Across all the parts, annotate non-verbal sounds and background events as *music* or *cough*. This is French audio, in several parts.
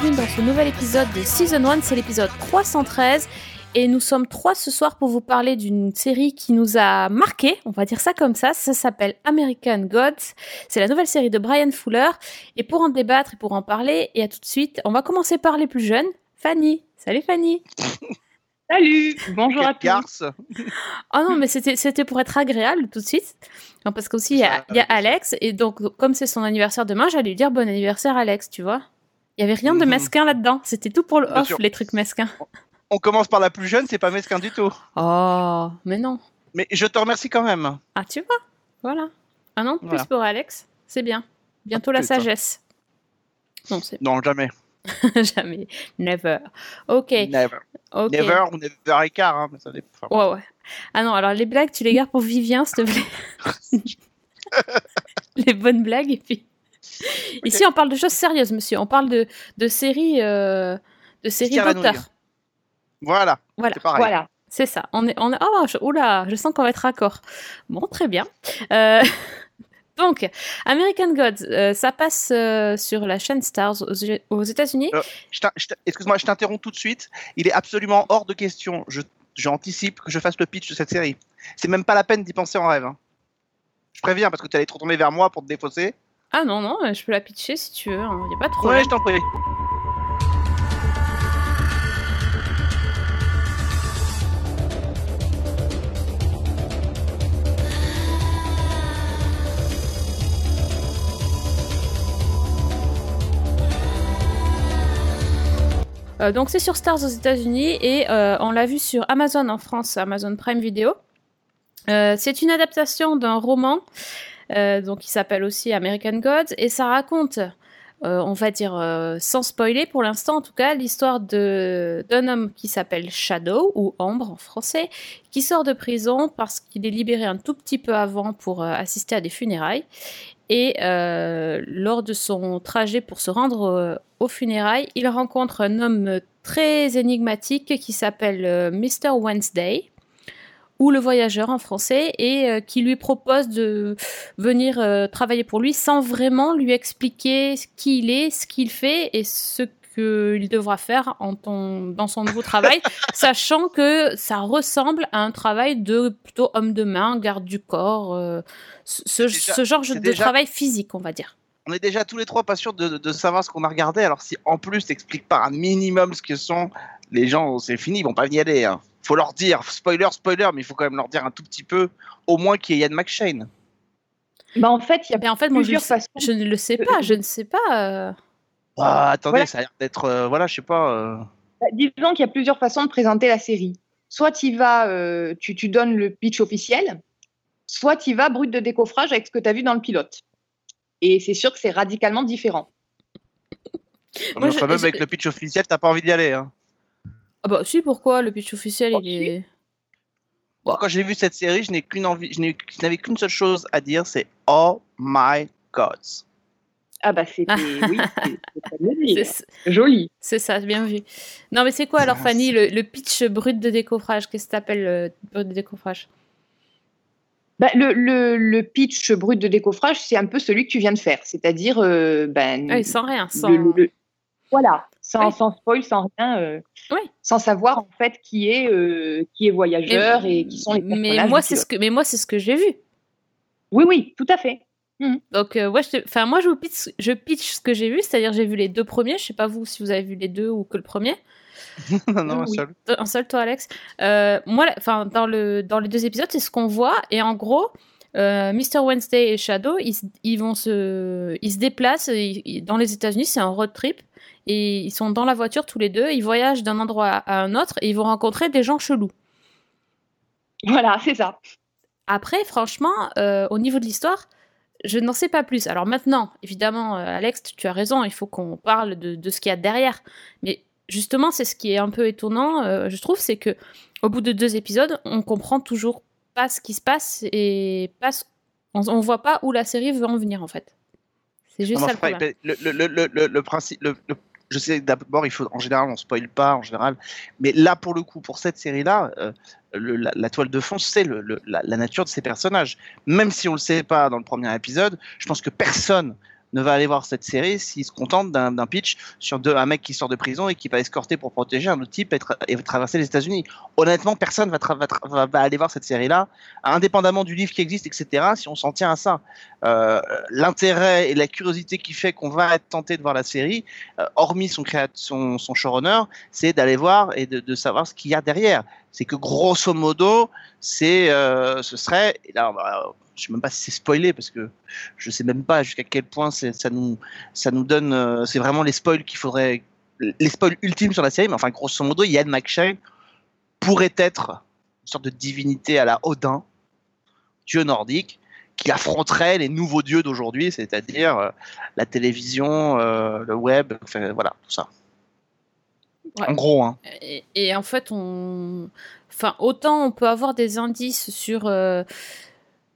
bienvenue dans ce nouvel épisode de Season 1, c'est l'épisode 313. Et nous sommes trois ce soir pour vous parler d'une série qui nous a marqué, on va dire ça comme ça. Ça s'appelle American Gods. C'est la nouvelle série de Brian Fuller. Et pour en débattre et pour en parler, et à tout de suite, on va commencer par les plus jeunes. Fanny. Salut Fanny. *laughs* Salut, bonjour à tous. Oh *laughs* non, mais c'était c'était pour être agréable tout de suite. Non, parce qu'aussi, il y a, y. Alex. Et donc, comme c'est son anniversaire demain, j'allais lui dire bon anniversaire Alex, tu vois. Il y avait rien de Mhm. mesquin là-dedans. C'était tout pour le Bien off, sûr. les trucs mesquins. On commence par la plus jeune, c'est pas mesquin du tout. Oh, mais non. Mais je te remercie quand même. Ah, tu vois Voilà. Un an de plus Voilà. pour Alex. C'est bien. Bientôt la putain. sagesse. Non, c'est Non, jamais. *laughs* jamais. Never. Ok. Never. ok. Never ou never écart. Hein, mais ça dépend. Enfin, Ouais, ouais. Ah non, alors les blagues, tu les gardes pour Vivien, s'il te plaît. *laughs* *laughs* les bonnes blagues. Et puis... *laughs* Ici, on parle de choses sérieuses, monsieur. On parle de, de séries, euh, de séries d'auteurs. Voilà, Voilà. Voilà. C'est ça. On est, on est... Oh, je... oula, je sens qu'on va être raccord. Bon, très bien. Euh, *laughs* Donc, American Gods, euh, ça passe euh, sur la chaîne Stars aux, aux États-Unis. Excuse-moi, je t'interromps tout de suite. Il est absolument hors de question. J'anticipe que je fasse le pitch de cette série. C'est même pas la peine d'y penser en rêve. hein. Je préviens parce que tu allais te retourner vers moi pour te défausser. Ah non, non, euh, je peux la pitcher si tu veux. Il n'y a pas de Ouais, je t'en prie. Euh, donc c'est sur Stars aux États-Unis et euh, on l'a vu sur Amazon en France, Amazon Prime Video. Euh, c'est une adaptation d'un roman donc qui s'appelle aussi American Gods et ça raconte, euh, on va dire euh, sans spoiler pour l'instant en tout cas, l'histoire d'un homme qui s'appelle Shadow ou Ombre en français, qui sort de prison parce qu'il est libéré un tout petit peu avant pour euh, assister à des funérailles. Et euh, lors de son trajet pour se rendre euh, aux funérailles, il rencontre un homme très énigmatique qui s'appelle euh, Mr. Wednesday, ou le voyageur en français, et euh, qui lui propose de venir euh, travailler pour lui sans vraiment lui expliquer qui il est, ce qu'il fait et ce qu'il devra faire en ton- dans son nouveau travail, *laughs* sachant que ça ressemble à un travail de plutôt homme de main, garde du corps, euh, ce, ce- déjà- ce genre de déjà- travail physique, on va dire. On est déjà tous les trois pas sûrs de, de- de savoir ce qu'on a regardé. Alors si en plus t'expliques pas un minimum ce que sont les gens, c'est fini, ils vont pas y aller. hein. Faut leur dire, spoiler, spoiler, mais il faut quand même leur dire un tout petit peu, au moins qu'il y ait Yann McShane. Bah, en fait, il y a Mais en fait, moi, je, façons. je ne le sais pas, je ne sais pas. euh. Ah, attendez, Voilà. ça a l'air d'être, euh, voilà, je sais pas. euh, Bah, Disons qu'il y a plusieurs façons de présenter la série. Soit tu vas, euh, tu, tu donnes le pitch officiel, soit tu vas brut de décoffrage avec ce que tu as vu dans le pilote. Et c'est sûr que c'est radicalement différent. Moi, enfin, je- même je- avec le pitch officiel, t'as pas envie d'y aller. Hein. Ah bah si, pourquoi? Le pitch officiel, Oh, il est... Moi, quand j'ai vu cette série, je n'ai qu'une envie, je n'avais qu'une seule chose à dire, c'est Oh my God. Ah bah c'était, oui, *laughs* c'est- c'est joli. c'est ça, bien vu. Non, mais c'est quoi alors, Fanny, le, le pitch brut de décoffrage? Qu'est-ce que t'appelles le brut de décoffrage? Bah, le, le, le pitch brut de décoffrage, c'est un peu celui que tu viens de faire, c'est-à-dire ben, Ah oui, sans rien, sans... le- le- le- voilà, sans, Oui. sans spoil, sans rien, euh, Oui. sans savoir en fait qui est euh, qui est voyageur et, qui sont les personnages. mais moi, c'est ce que, mais moi, c'est ce que j'ai vu. Oui, oui, tout à fait. Donc, euh, ouais, je, te- enfin, moi, je, vous pitch, je pitch ce que j'ai vu, c'est-à-dire j'ai vu les deux premiers. Je sais pas vous si vous avez vu les deux ou que le premier. *laughs* non, non, Oui. seul. Un seul, toi, Alex. Euh, moi, enfin, dans, le, dans les deux épisodes, c'est ce qu'on voit. Et en gros, euh, Mr. Wednesday et Shadow, ils, se- ils vont se, ils se déplacent ils- dans les États-Unis. C'est un road trip. Et ils sont dans la voiture tous les deux. Ils voyagent d'un endroit à un autre et ils vont rencontrer des gens chelous. Voilà, c'est ça. Après, franchement, euh, au niveau de l'histoire, je n'en sais pas plus. Alors maintenant, évidemment, euh, Alex, tu as raison, il faut qu'on parle de, de ce qu'il y a derrière. Mais justement, c'est ce qui est un peu étonnant, euh, je trouve, c'est que au bout de deux épisodes, on comprend toujours pas ce qui se passe et pas ce- on, on voit pas où la série veut en venir en fait. C'est juste Non, ça le problème. le, le, le, le, le, le principe, le, le- je sais d'abord, il faut, en général, on spoil pas, en général. Mais là, pour le coup, pour cette série-là, euh, la, toile de fond, c'est la, la nature de ces personnages. Même si on le sait pas dans le premier épisode, je pense que personne ne va aller voir cette série s'il se contente d'un pitch sur deux- un mec qui sort de prison et qui va escorter pour protéger un autre type et, tra- et traverser les États-Unis. Honnêtement, personne va, va, aller voir cette série-là, indépendamment du livre qui existe, etc., si on s'en tient à ça. Euh, L'intérêt et la curiosité qui fait qu'on va être tenté de voir la série, euh, hormis son, showrunner, c'est d'aller voir et de, savoir ce qu'il y a derrière. C'est que grosso modo, c'est, euh, ce serait, là, je sais même pas si c'est spoilé parce que je sais même pas jusqu'à quel point ça nous, ça nous donne, euh, c'est vraiment les spoils qu'il faudrait, les spoils ultimes sur la série. Mais enfin, grosso modo, Ian McShane pourrait être une sorte de divinité à la Odin, dieu nordique, qui affronterait les nouveaux dieux d'aujourd'hui, c'est-à-dire euh, la télévision, euh, le web, enfin, voilà, tout ça. Ouais. En gros, hein. Et, et en fait, on. Enfin, autant on peut avoir des indices sur. euh,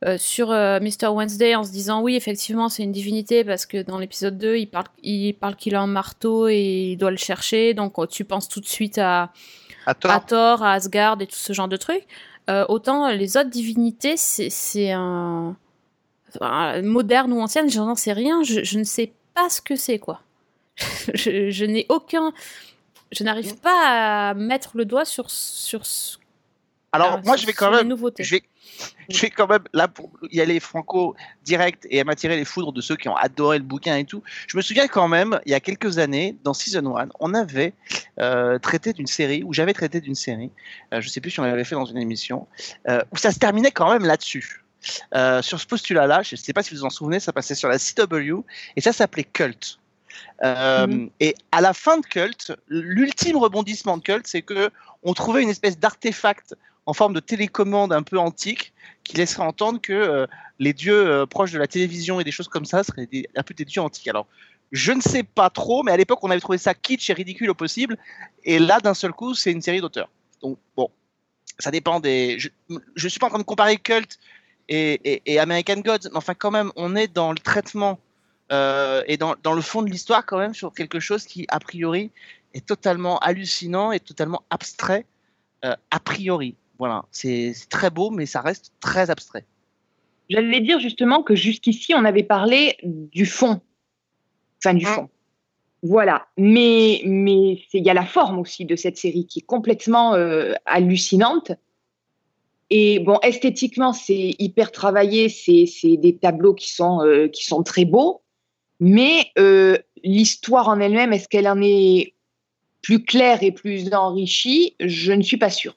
euh, sur euh, Mr. Wednesday en se disant oui effectivement c'est une divinité parce que dans l'épisode 2 il parle il parle qu'il a un marteau et il doit le chercher donc euh, tu penses tout de suite à, À tort. à Thor, à Asgard et tout ce genre de trucs. Euh, autant les autres divinités, c'est un... enfin, moderne ou ancienne, je n'en sais rien. Je, je ne sais pas ce que c'est, quoi. *laughs* je je n'ai aucun... Je n'arrive pas à mettre le doigt sur... sur ce- Alors, ah, moi, je vais quand même, nouveautés. je vais, je vais quand même, là, pour y aller franco direct et m'attirer les foudres de ceux qui ont adoré le bouquin et tout. Je me souviens quand même, il y a quelques années, dans Season 1, on avait euh, traité d'une série, ou j'avais traité d'une série, euh, je sais plus si on l'avait fait dans une émission, euh, où ça se terminait quand même là-dessus. Sur ce postulat-là, je ne sais pas si vous vous en souvenez, ça passait sur la CW, et ça s'appelait Cult. Euh, Mhm. Et à la fin de Cult, l'ultime rebondissement de Cult, c'est que on trouvait une espèce d'artefact en forme de télécommande un peu antique qui laisserait entendre que euh, les dieux euh, proches de la télévision et des choses comme ça seraient des- un peu des dieux antiques. Alors, je ne sais pas trop, mais à l'époque, on avait trouvé ça kitsch et ridicule au possible. Et là, d'un seul coup, c'est une série d'auteurs. Donc, bon, ça dépend des. Je ne suis pas en train de comparer Cult et, American Gods, mais enfin, quand même, on est dans le traitement euh, et dans, le fond de l'histoire, quand même, sur quelque chose qui, a priori, est totalement hallucinant et totalement abstrait, a priori. Voilà, c'est très beau, mais ça reste très abstrait. J'allais dire justement que jusqu'ici, on avait parlé du fond. Enfin, du Mm. fond. Voilà. Mais il y a la forme aussi de cette série qui est complètement euh, hallucinante. Et bon, esthétiquement, c'est hyper travaillé. C'est c'est des tableaux qui sont, euh, qui sont très beaux. Mais euh, l'histoire en elle-même, est-ce qu'elle en est plus claire et plus enrichie? Je ne suis pas sûre.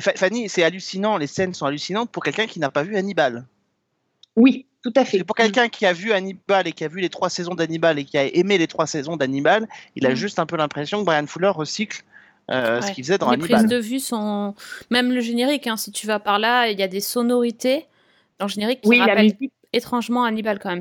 Fa- Fanny, c'est hallucinant, les scènes sont hallucinantes pour quelqu'un qui n'a pas vu Hannibal. Oui, tout à fait. pour quelqu'un qui a vu Hannibal et qui a vu les trois saisons d'Hannibal et qui a aimé les trois saisons d'Hannibal, il a Mm. juste un peu l'impression que Brian Fuller recycle euh, ce qu'il faisait dans les Hannibal. prises de vue sont... Même le générique, hein, si tu vas par là, il y a des sonorités dans le générique qui Oui, rappellent étrangement Hannibal quand même.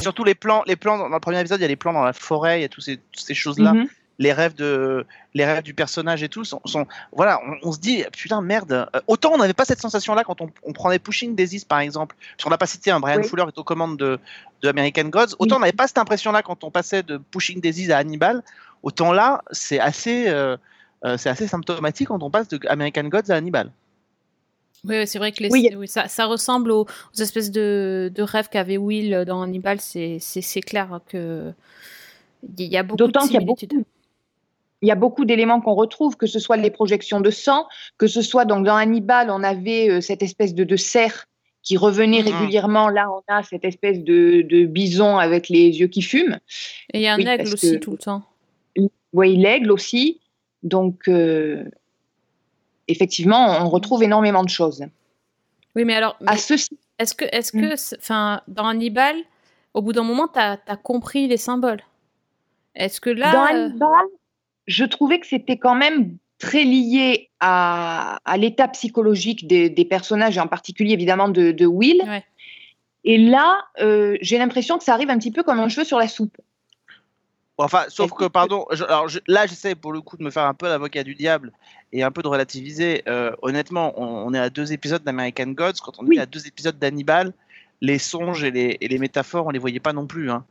Surtout les plans, les plans dans le premier épisode, il y a les plans dans la forêt, il y a toutes ces, choses-là. Mhm. les rêves de les rêves du personnage et tout sont, sont- voilà on, on se dit putain merde Euh, autant on n'avait pas cette sensation là quand on, on prenait Pushing Daisies par exemple parce qu'on n'a pas cité un Brian Oui. Fuller est aux commandes de, de American Gods autant Oui. on n'avait pas cette impression là quand on passait de Pushing Daisies à Hannibal autant là c'est assez euh, euh, c'est assez symptomatique quand on passe de American Gods à Hannibal Oui, c'est vrai que les- Oui. oui, ça, ça ressemble aux, aux espèces de, de rêves qu'avait Will dans Hannibal. C'est clair que il y a beaucoup D'autant qu'il y a beaucoup, similitudes. il y a beaucoup d'éléments qu'on retrouve, que ce soit les projections de sang, que ce soit donc dans Hannibal, on avait euh, cette espèce de, de cerf qui revenait Mhm. régulièrement. Là, on a cette espèce de, de bison avec les yeux qui fument. Et il y a un Oui, aigle aussi que- tout le temps. Oui, l'aigle aussi. Donc, euh, effectivement, on retrouve énormément de choses. Oui, mais alors, À ceci, est-ce que, est-ce Mm. que, enfin, dans Hannibal, au bout d'un moment, t'as as compris les symboles? Est-ce que là, dans euh, Hannibal, je trouvais que c'était quand même très lié à, à l'état psychologique des, des personnages, et en particulier évidemment de, de Will. Ouais. Et là, euh, j'ai l'impression que ça arrive un petit peu comme un cheveu sur la soupe. Enfin, sauf que, pardon, je- alors je- là, j'essaie pour le coup de me faire un peu l'avocat du diable et un peu de relativiser. Euh, honnêtement, on, on est à deux épisodes d'American Gods. Quand on Oui. est à deux épisodes d'Hannibal, les songes et les, et les métaphores, on les voyait pas non plus. hein.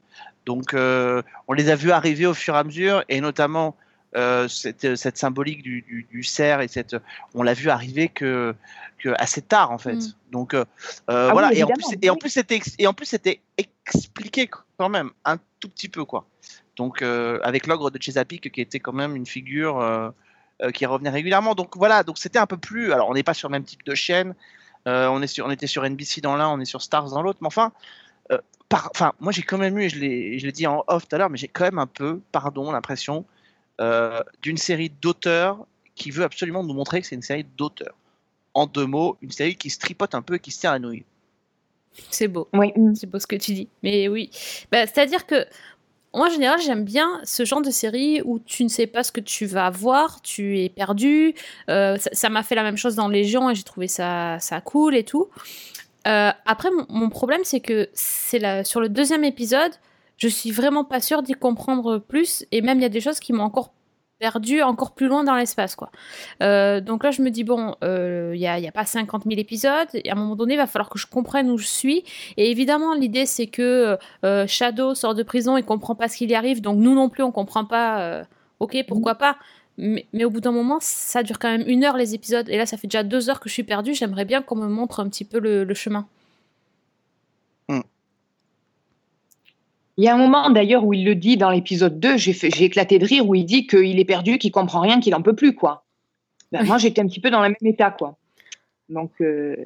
Donc, euh, on les a vus arriver au fur et à mesure, et notamment euh, cette, cette symbolique du, du, du cerf et cette, on l'a vu arriver que, que assez tard en fait. Mm. Donc euh, Ah voilà. oui, et, en plus, et en oui. plus, c'était ex- et en plus c'était expliqué quand même un tout petit peu quoi. Donc euh, avec l'ogre de Chesapeake qui était quand même une figure euh, euh, qui revenait régulièrement. Donc voilà. Donc c'était un peu plus. Alors on n'est pas sur le même type de chaîne. Euh, on est sur, on était sur NBC dans l'un, on est sur Stars dans l'autre. Mais enfin. euh, par- Enfin, moi j'ai quand même eu, et je l'ai je l'ai dit en off tout à l'heure, mais j'ai quand même un peu, pardon, l'impression euh, d'une série d'auteurs qui veut absolument nous montrer que c'est une série d'auteurs. En deux mots, une série qui se tripote un peu et qui se tient à nouilles. C'est beau. Oui. C'est beau ce que tu dis. Mais oui. Bah, C'est-à-dire que moi, en général, j'aime bien ce genre de série où tu ne sais pas ce que tu vas voir, tu es perdu. Euh, ça m'a fait la même chose dans Légion et j'ai trouvé ça, ça cool et tout. Euh, après, mon, problème, c'est que c'est sur le deuxième épisode, je suis vraiment pas sûre d'y comprendre plus. Et même, il y a des choses qui m'ont encore perdu encore plus loin dans l'espace quoi. Euh, donc là je me dis bon il n'y a, y a pas 50 000 épisodes. Et à un moment donné il va falloir que je comprenne où je suis. Et évidemment l'idée c'est que euh, Shadow sort de prison et comprend pas ce qui lui arrive. Donc nous non plus on comprend pas euh, ok pourquoi pas. Mais, au bout d'un moment ça dure quand même une heure les épisodes. Et là ça fait déjà deux heures que je suis perdue. J'aimerais bien qu'on me montre un petit peu le chemin Il y a un moment d'ailleurs où il le dit dans l'épisode 2, j'ai éclaté de rire, où il dit qu'il est perdu, qu'il comprend rien, qu'il en peut plus, quoi. Ben, moi, j'étais un petit peu dans le même état, quoi. Donc, euh,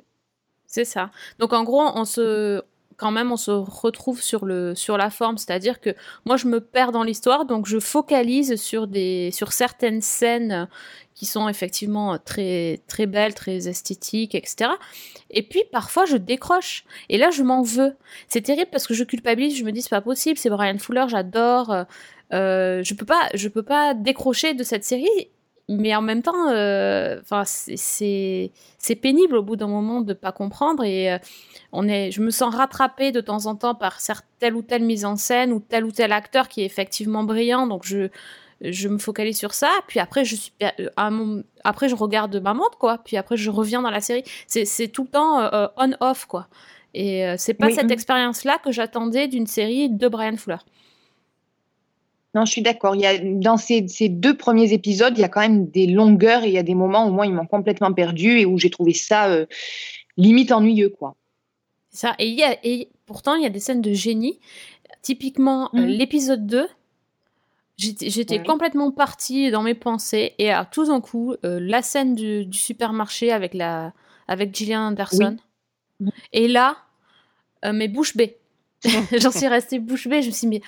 C'est ça. Donc en gros, on se quand même on se retrouve sur le sur la forme, c'est-à-dire que moi je me perds dans l'histoire, donc je focalise sur des sur certaines scènes qui sont effectivement très très belles, très esthétiques, etc. Et puis parfois je décroche et là je m'en veux. C'est terrible parce que je culpabilise, je me dis c'est pas possible, c'est Brian Fuller, j'adore. euh, je peux je peux pas décrocher de cette série mais en même temps, euh, enfin, c'est- pénible au bout d'un moment de pas comprendre et euh, on est, je me sens rattrapée de temps en temps par telle ou telle mise en scène ou tel ou tel acteur qui est effectivement brillant, donc je je me focalise sur ça, puis après je suis euh, après je regarde ma montre quoi, puis après je reviens dans la série. C'est tout le temps euh, on off quoi. Et euh, c'est pas Oui, cette expérience là que j'attendais d'une série de Brian Fuller. Non, je suis d'accord. Il y a, dans ces, ces deux premiers épisodes, il y a quand même des longueurs et il y a des moments où moi, ils m'ont complètement perdu et où j'ai trouvé ça euh, limite ennuyeux, quoi. Ça, et, il y a, et pourtant, il y a des scènes de génie. Typiquement, euh, Mhm. l'épisode 2, j'étais complètement partie dans mes pensées. Et à tout d'un coup, euh, la scène du, du supermarché avec, la, avec Gillian Anderson. Et là, euh, mais bouche bée. *laughs* J'en suis restée bouche bée. Je me suis dit, mais,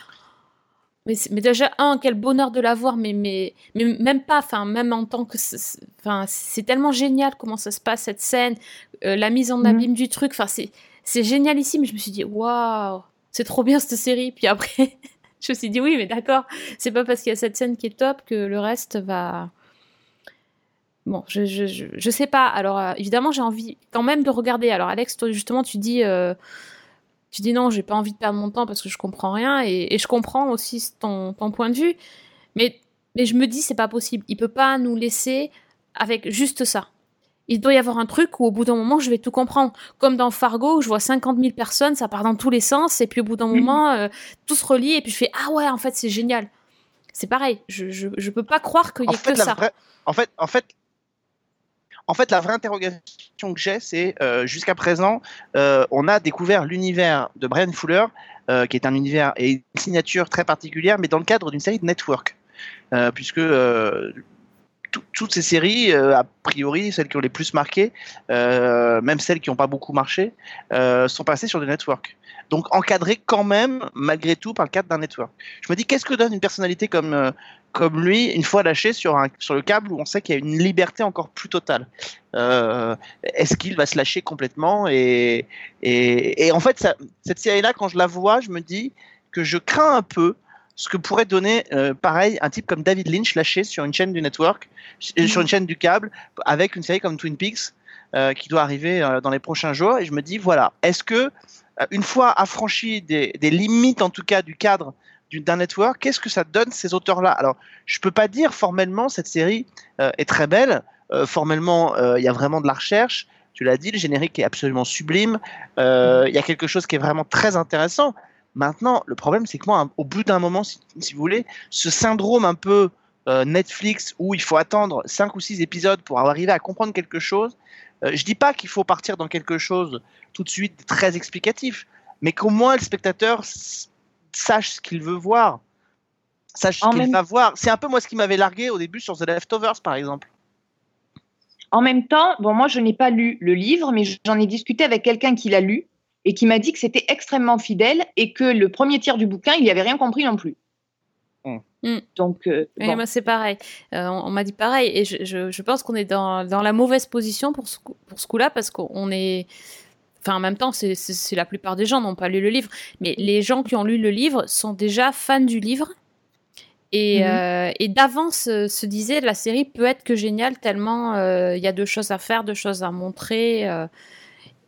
mais, mais déjà, un, quel bonheur de la voir, mais, mais, mais même pas, enfin, même en tant que. c'est- c'est- Enfin, c'est tellement génial comment ça se passe, cette scène, euh, la mise en Mhm. abîme du truc. Enfin, c'est c'est génialissime. Je me suis dit, waouh, c'est trop bien cette série. Puis après, *laughs* je me suis dit, oui, mais d'accord, c'est pas parce qu'il y a cette scène qui est top que le reste va. Bon, je, je, je, je sais pas. Alors, euh, évidemment, j'ai envie quand même de regarder. Alors, Alex, toi, justement, tu dis. euh, tu dis non, j'ai pas envie de perdre mon temps parce que je comprends rien et, et je comprends aussi ton, ton point de vue, mais, mais je me dis c'est pas possible. Il peut pas nous laisser avec juste ça. Il doit y avoir un truc où au bout d'un moment je vais tout comprendre. Comme dans Fargo où je vois 50 000 personnes, ça part dans tous les sens et puis au bout d'un Mhm. moment euh, tout se relie et puis je fais ah ouais en fait c'est génial. C'est pareil, je, je, je peux pas croire qu'il y ait fait, que ça. vraie, en fait, en fait, en fait, la vraie interrogation que j'ai, c'est euh, jusqu'à présent, euh, on a découvert l'univers de Brian Fuller, euh, qui est un univers et une signature très particulière, mais dans le cadre d'une série de network, puisque tout- toutes ces séries, a priori, celles qui ont les plus marqué, euh, même celles qui n'ont pas beaucoup marché, sont passées sur des networks. Donc encadrées quand même, malgré tout, par le cadre d'un network. Je me dis, qu'est-ce que donne une personnalité comme, comme lui, une fois lâché sur, un, sur le câble où on sait qu'il y a une liberté encore plus totale Euh, Est-ce qu'il va se lâcher complètement et, et, et en fait, ça, cette série-là, quand je la vois, je me dis que je crains un peu ce que pourrait donner, euh, pareil, un type comme David Lynch lâché sur une chaîne du network, euh, sur une chaîne du câble, avec une série comme Twin Peaks euh, qui doit arriver euh, dans les prochains jours. Et je me dis, voilà, est-ce que, euh, une fois affranchi des, des limites, en tout cas, du cadre d'un network, qu'est-ce que ça donne ces auteurs-là? Alors, je peux pas dire formellement cette série euh, est très belle. Euh, formellement, euh, il y a vraiment de la recherche. Tu l'as dit, le générique est absolument sublime. Il y a quelque chose qui est vraiment très intéressant. Maintenant, le problème, c'est que moi, au bout d'un moment, si, vous voulez, ce syndrome un peu Netflix où il faut attendre 5 ou 6 épisodes pour arriver à comprendre quelque chose, je dis pas qu'il faut partir dans quelque chose tout de suite très explicatif, mais qu'au moins le spectateur sache ce qu'il veut voir, sache ce En qu'il même- va voir. C'est un peu moi ce qui m'avait largué au début sur The Leftovers, par exemple. En même temps, bon, moi, je n'ai pas lu le livre, mais j'en ai discuté avec quelqu'un qui l'a lu et qui m'a dit que c'était extrêmement fidèle et que le premier tiers du bouquin, il n'y avait rien compris non plus. Hmm. Hmm. Donc, euh, bon. moi, c'est pareil. Euh, on on m'a dit pareil. Et je, je- je pense qu'on est dans, dans la mauvaise position pour ce, pour ce coup-là parce qu'on est. Enfin, en même temps, c'est la plupart des gens n'ont pas lu le livre. Mais les gens qui ont lu le livre sont déjà fans du livre. Et, Mhm. euh, et d'avance euh, se disait la série peut être que géniale tellement euh, il y a de choses à faire, de choses à montrer. euh,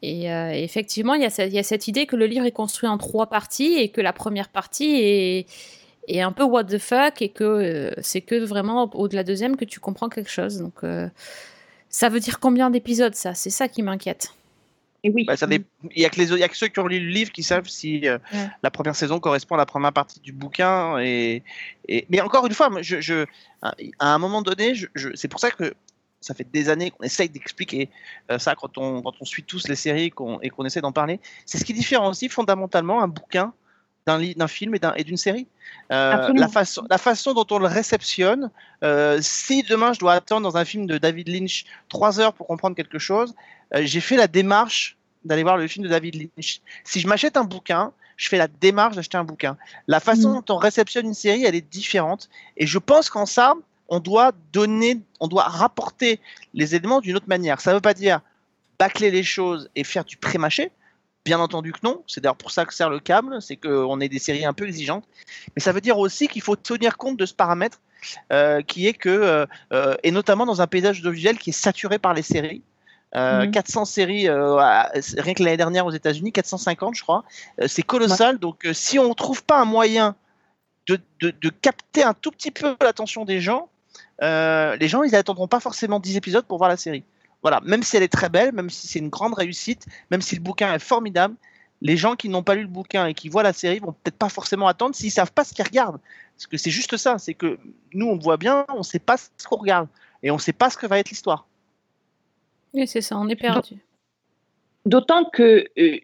et effectivement, il y, a cette- il y a cette idée que le livre est construit en trois parties et que la première partie est, est un peu what the fuck et que c'est que vraiment au, au de la deuxième que tu comprends quelque chose. Donc, ça veut dire combien d'épisodes ça? C'est ça qui m'inquiète. Et oui. Bah, ça dé- Il y, a que a ceux qui ont lu le livre qui savent si euh, Ouais. la première saison correspond à la première partie du bouquin. Et... Et... Mais encore une fois, moi, je, je... à un moment donné, je... c'est pour ça que ça fait des années qu'on essaye d'expliquer euh, ça quand on, quand on suit tous les séries et qu'on essaie d'en parler. C'est ce qui différencie fondamentalement un bouquin d'un film et d'un- et d'une série. Euh, la, façon, la façon dont on le réceptionne, euh, si demain je dois attendre dans un film de David Lynch trois heures pour comprendre quelque chose, j'ai fait la démarche d'aller voir le film de David Lynch. Si je m'achète un bouquin, je fais la démarche d'acheter un bouquin. La façon Mm. dont on réceptionne une série, elle est différente. Et je pense qu'en ça, on doit donner, on doit rapporter les éléments d'une autre manière. Ça ne veut pas dire bâcler les choses et faire du pré-mâché. Bien entendu que non. C'est d'ailleurs pour ça que sert le câble, c'est qu'on est des séries un peu exigeantes. Mais ça veut dire aussi qu'il faut tenir compte de ce paramètre euh, qui est que, euh, euh, et notamment dans un paysage audiovisuel qui est saturé par les séries. Euh, Mhm. 400 séries, euh, rien que l'année dernière aux États-Unis, 450, je crois. Euh, c'est colossal. Donc, euh, si on ne trouve pas un moyen de, de- de capter un tout petit peu l'attention des gens, euh, les gens, ils n'attendront pas forcément 10 épisodes pour voir la série. Voilà, même si elle est très belle, même si c'est une grande réussite, même si le bouquin est formidable, les gens qui n'ont pas lu le bouquin et qui voient la série vont peut-être pas forcément attendre s'ils savent pas ce qu'ils regardent. Parce que c'est juste ça, c'est que nous, on voit bien, on sait pas ce qu'on regarde et on sait pas ce que va être l'histoire. Oui, c'est ça, on est perdu. D'autant que euh,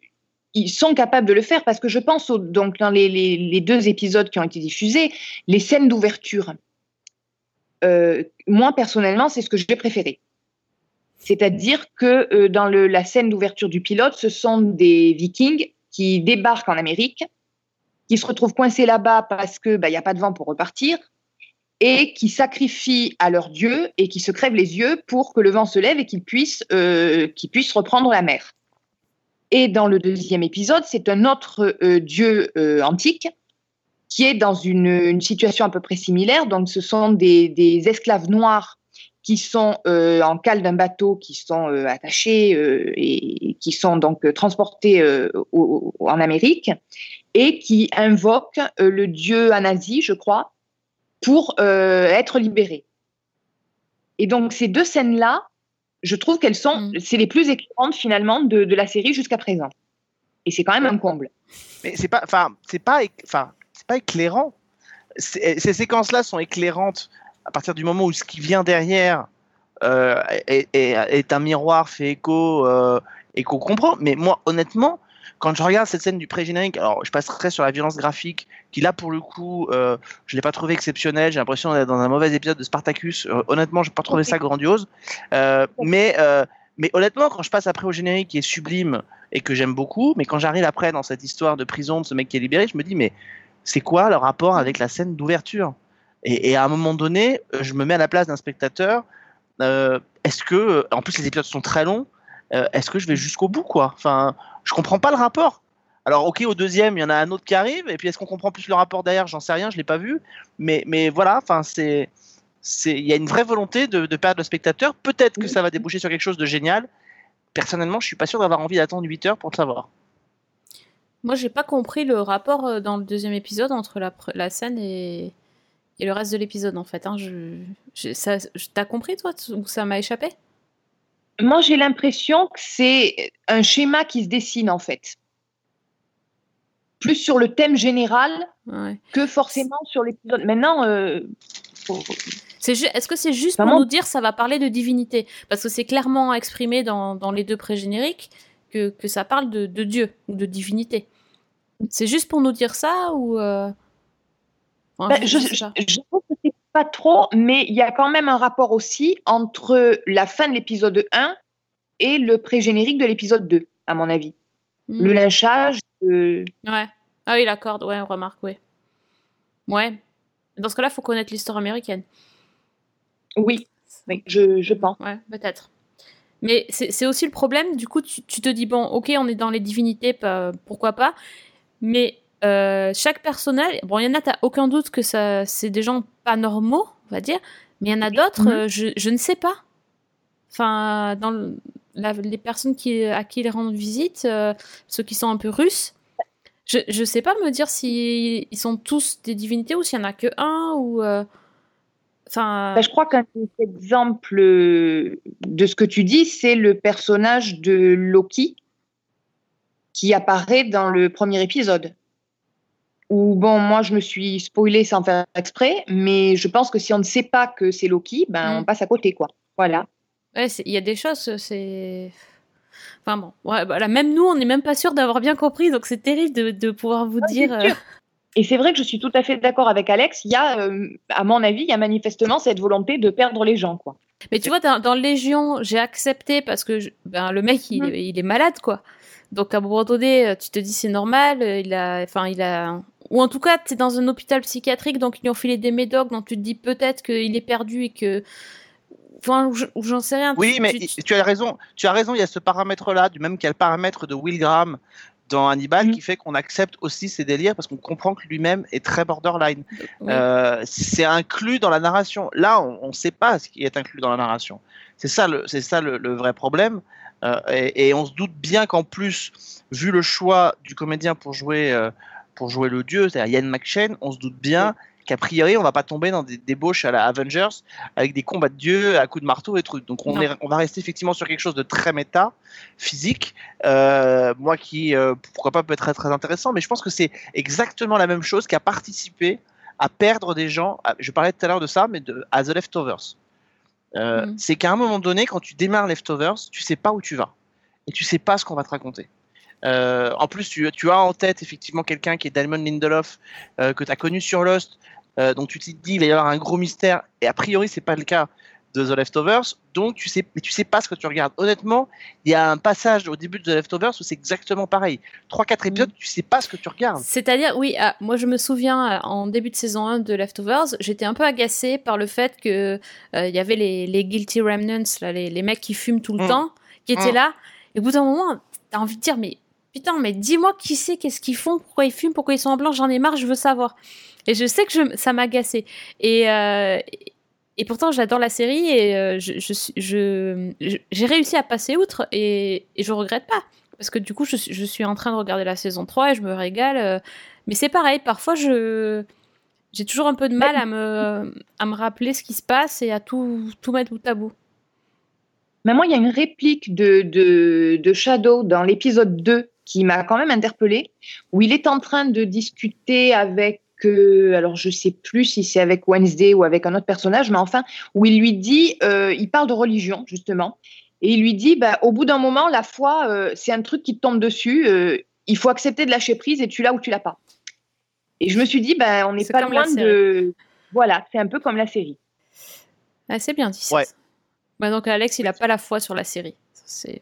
ils sont capables de le faire parce que je pense au- donc dans les, les- les deux épisodes qui ont été diffusés, les scènes d'ouverture. euh, moi personnellement, c'est ce que j'ai préféré. C'est-à-dire que euh, dans le- la scène d'ouverture du pilote, ce sont des Vikings qui débarquent en Amérique, qui se retrouvent coincés là-bas parce que bah, il y a pas de vent pour repartir, et qui sacrifient à leur dieu et qui se crèvent les yeux pour que le vent se lève et qu'ils puissent, euh, puissent reprendre la mer. Et dans le deuxième épisode, c'est un autre euh, dieu euh, antique qui est dans une, situation à peu près similaire. Donc, ce sont des, esclaves noirs qui sont en cale d'un bateau, qui sont attachés et qui sont donc transportés en Amérique et qui invoquent le dieu Anasi, je crois, pour euh, être libérés. Et donc, ces deux scènes-là, je trouve qu'elles sont, Mm. c'est les plus éclairantes finalement de, de la série jusqu'à présent. Et c'est quand même un comble. Mais c'est pas, enfin, c'est pas, enfin, c'est pas éclairant. Ces séquences-là sont éclairantes à partir du moment où ce qui vient derrière euh, est, est- est un miroir, fait écho euh, et qu'on comprend. Mais moi, honnêtement, quand je regarde cette scène du pré-générique, alors je passerai sur la violence graphique, qui là pour le coup, euh, je l'ai pas trouvé exceptionnelle. J'ai l'impression d'être dans un mauvais épisode de Spartacus. Euh, honnêtement, j'ai pas trouvé ça grandiose. Euh, mais euh, mais honnêtement, quand je passe après au générique qui est sublime et que j'aime beaucoup, mais quand j'arrive après dans cette histoire de prison de ce mec qui est libéré, je me dis mais c'est quoi le rapport avec la scène d'ouverture? Et, et à un moment donné, je me mets à la place d'un spectateur. est-ce que, en plus les épisodes sont très longs, euh, est-ce que je vais jusqu'au bout quoi? Enfin, je comprends pas le rapport. Alors ok, au deuxième, il y en a un autre qui arrive, et puis est-ce qu'on comprend plus le rapport derrière? J'en sais rien, je l'ai pas vu, mais mais voilà, enfin c'est c'est il y a une vraie volonté de, perdre le spectateur. Peut-être que ça va déboucher sur quelque chose de génial. Personnellement, je suis pas sûr d'avoir envie d'attendre 8 heures pour le savoir. Moi, j'ai pas compris le rapport euh, dans le deuxième épisode entre la, scène et, et le reste de l'épisode, en fait. Hein. Je, T'as compris, toi, ou ça m'a échappé? Moi, j'ai l'impression que c'est un schéma qui se dessine, en fait. Plus sur le thème général Ouais. que forcément sur l'épisode. Maintenant, euh, faut- C'est ju- Est-ce que c'est juste pour nous dire ça va parler de divinité? Parce que c'est clairement exprimé dans, dans les deux pré-génériques que, que ça parle de, de Dieu ou de divinité. C'est juste pour nous dire ça ou... euh, enfin, Ben, je- je, je sais je, pas. je trouve que c'est pas trop, mais il y a quand même un rapport aussi entre la fin de l'épisode 1 et le pré-générique de l'épisode 2, à mon avis. Hmm. Le lynchage, euh, Ouais. Ah oui, la corde, ouais, on remarque, ouais. Ouais. Dans ce cas-là, faut connaître l'histoire américaine. oui, oui, je, je pense. Ouais, peut-être. Mais c'est aussi le problème, du coup, tu, tu te dis, bon, ok, on est dans les divinités, pourquoi pas, mais euh, chaque personnage, bon, il y en a, t'as aucun doute que ça, c'est des gens pas normaux, on va dire, mais il y en a d'autres, Mhm. euh, je, je ne sais pas. Enfin, dans le- la- les personnes qui, à qui ils rendent visite, euh, ceux qui sont un peu russes, je, je sais pas me dire si ils sont tous des divinités ou s'il y en a que un ou. euh, Enfin. Ben, je crois qu'un euh, de ce que tu dis, c'est le personnage de Loki qui apparaît dans le premier épisode. Où, bon, moi, je me suis spoilé sans faire exprès, mais je pense que si on ne sait pas que c'est Loki, ben, Mm. on passe à côté, quoi. Voilà. Ouais, il y a des choses, c'est. Enfin bon, ouais, bah là, même nous, on n'est même pas sûr d'avoir bien compris, donc c'est terrible de, de pouvoir vous Ouais, dire. sûr. Et c'est vrai que je suis tout à fait d'accord avec Alex. Il y a, euh, à mon avis, il y a manifestement cette volonté de perdre les gens, quoi. Mais tu vois, dans, dans Légion, j'ai accepté parce que je- ben, le mec, il, Mhm. il est malade, quoi. Donc à un moment donné, euh, tu te dis c'est normal, euh, il a, enfin il a, ou en tout cas, t'es dans un hôpital psychiatrique, donc ils lui ont filé des médocs, donc tu te dis peut-être qu'il est perdu et que, enfin, j'en sais rien. Oui, tu- mais tu- tu as raison. Tu as raison. Il y a ce paramètre-là, du même qu'il y a le paramètre de Will Graham dans Hannibal, Mm. qui fait qu'on accepte aussi ses délires parce qu'on comprend que lui-même est très borderline. Euh, c'est inclus dans la narration. Là, on ne sait pas ce qui est inclus dans la narration. C'est ça le, c'est ça le, le vrai problème. Euh, et, et on se doute bien qu'en plus, vu le choix du comédien pour jouer, euh, pour jouer le dieu, c'est-à-dire Ian McShane, on se doute bien qu'a priori, on va pas tomber dans des débauches à la Avengers avec des combats de dieux à coups de marteau et trucs. Donc on, Non. est, on va rester effectivement sur quelque chose de très méta, physique. Euh, moi qui, euh, pourquoi pas, peut être très, très intéressant, mais je pense que c'est exactement la même chose qui a participé à perdre des gens. à- je parlais tout à l'heure de ça, mais de, à The Leftovers. Euh, Mm. C'est qu'à un moment donné, quand tu démarres Leftovers, tu sais pas où tu vas et tu sais pas ce qu'on va te raconter. Euh, en plus, tu, tu as en tête effectivement quelqu'un qui est Damon Lindelof euh, que tu as connu sur Lost, euh, donc tu te dis il va y avoir un gros mystère et a priori c'est pas le cas de The Leftovers, donc tu sais, mais tu sais pas ce que tu regardes. Honnêtement, il y a un passage au début de The Leftovers où c'est exactement pareil. 3-4 épisodes, tu sais pas ce que tu regardes. C'est-à-dire, oui, ah, moi je me souviens en début de saison 1 de Leftovers, j'étais un peu agacée par le fait que euh, il y avait les, les guilty remnants, là, les, les mecs qui fument tout le Mm. temps, qui étaient Mm. là. Et au bout d'un moment, t'as envie de dire, mais putain, mais dis-moi qui c'est, qu'est-ce qu'ils font, pourquoi ils fument, pourquoi ils sont en blanc, j'en ai marre, je veux savoir. Et je sais que je, ça m'a agacée. Et, euh, et pourtant, j'adore la série et euh, je, je, j'ai réussi à passer outre et, et je regrette pas. Parce que du coup, je, suis- je suis en train de regarder la saison 3 et je me régale. euh, mais c'est pareil, parfois, je j'ai toujours un peu de mal à me, à me rappeler ce qui se passe et à tout, tout mettre bout à bout. Mais moi, il y a une réplique de, de, de Shadow dans l'épisode 2 qui m'a quand même interpellée, où il est en train de discuter avec, euh, alors je sais plus si c'est avec Wednesday ou avec un autre personnage, mais enfin, où il lui dit, euh, il parle de religion, justement, et il lui dit, bah, au bout d'un moment, la foi, euh, c'est un truc qui te tombe dessus, euh, il faut accepter de lâcher prise et tu l'as ou tu l'as pas. Et je me suis dit, bah, on n'est pas loin de... Voilà, c'est un peu comme la série. Ah, c'est bien dit ça. Ouais. Bah, donc Alex, il a pas la foi sur la série. C'est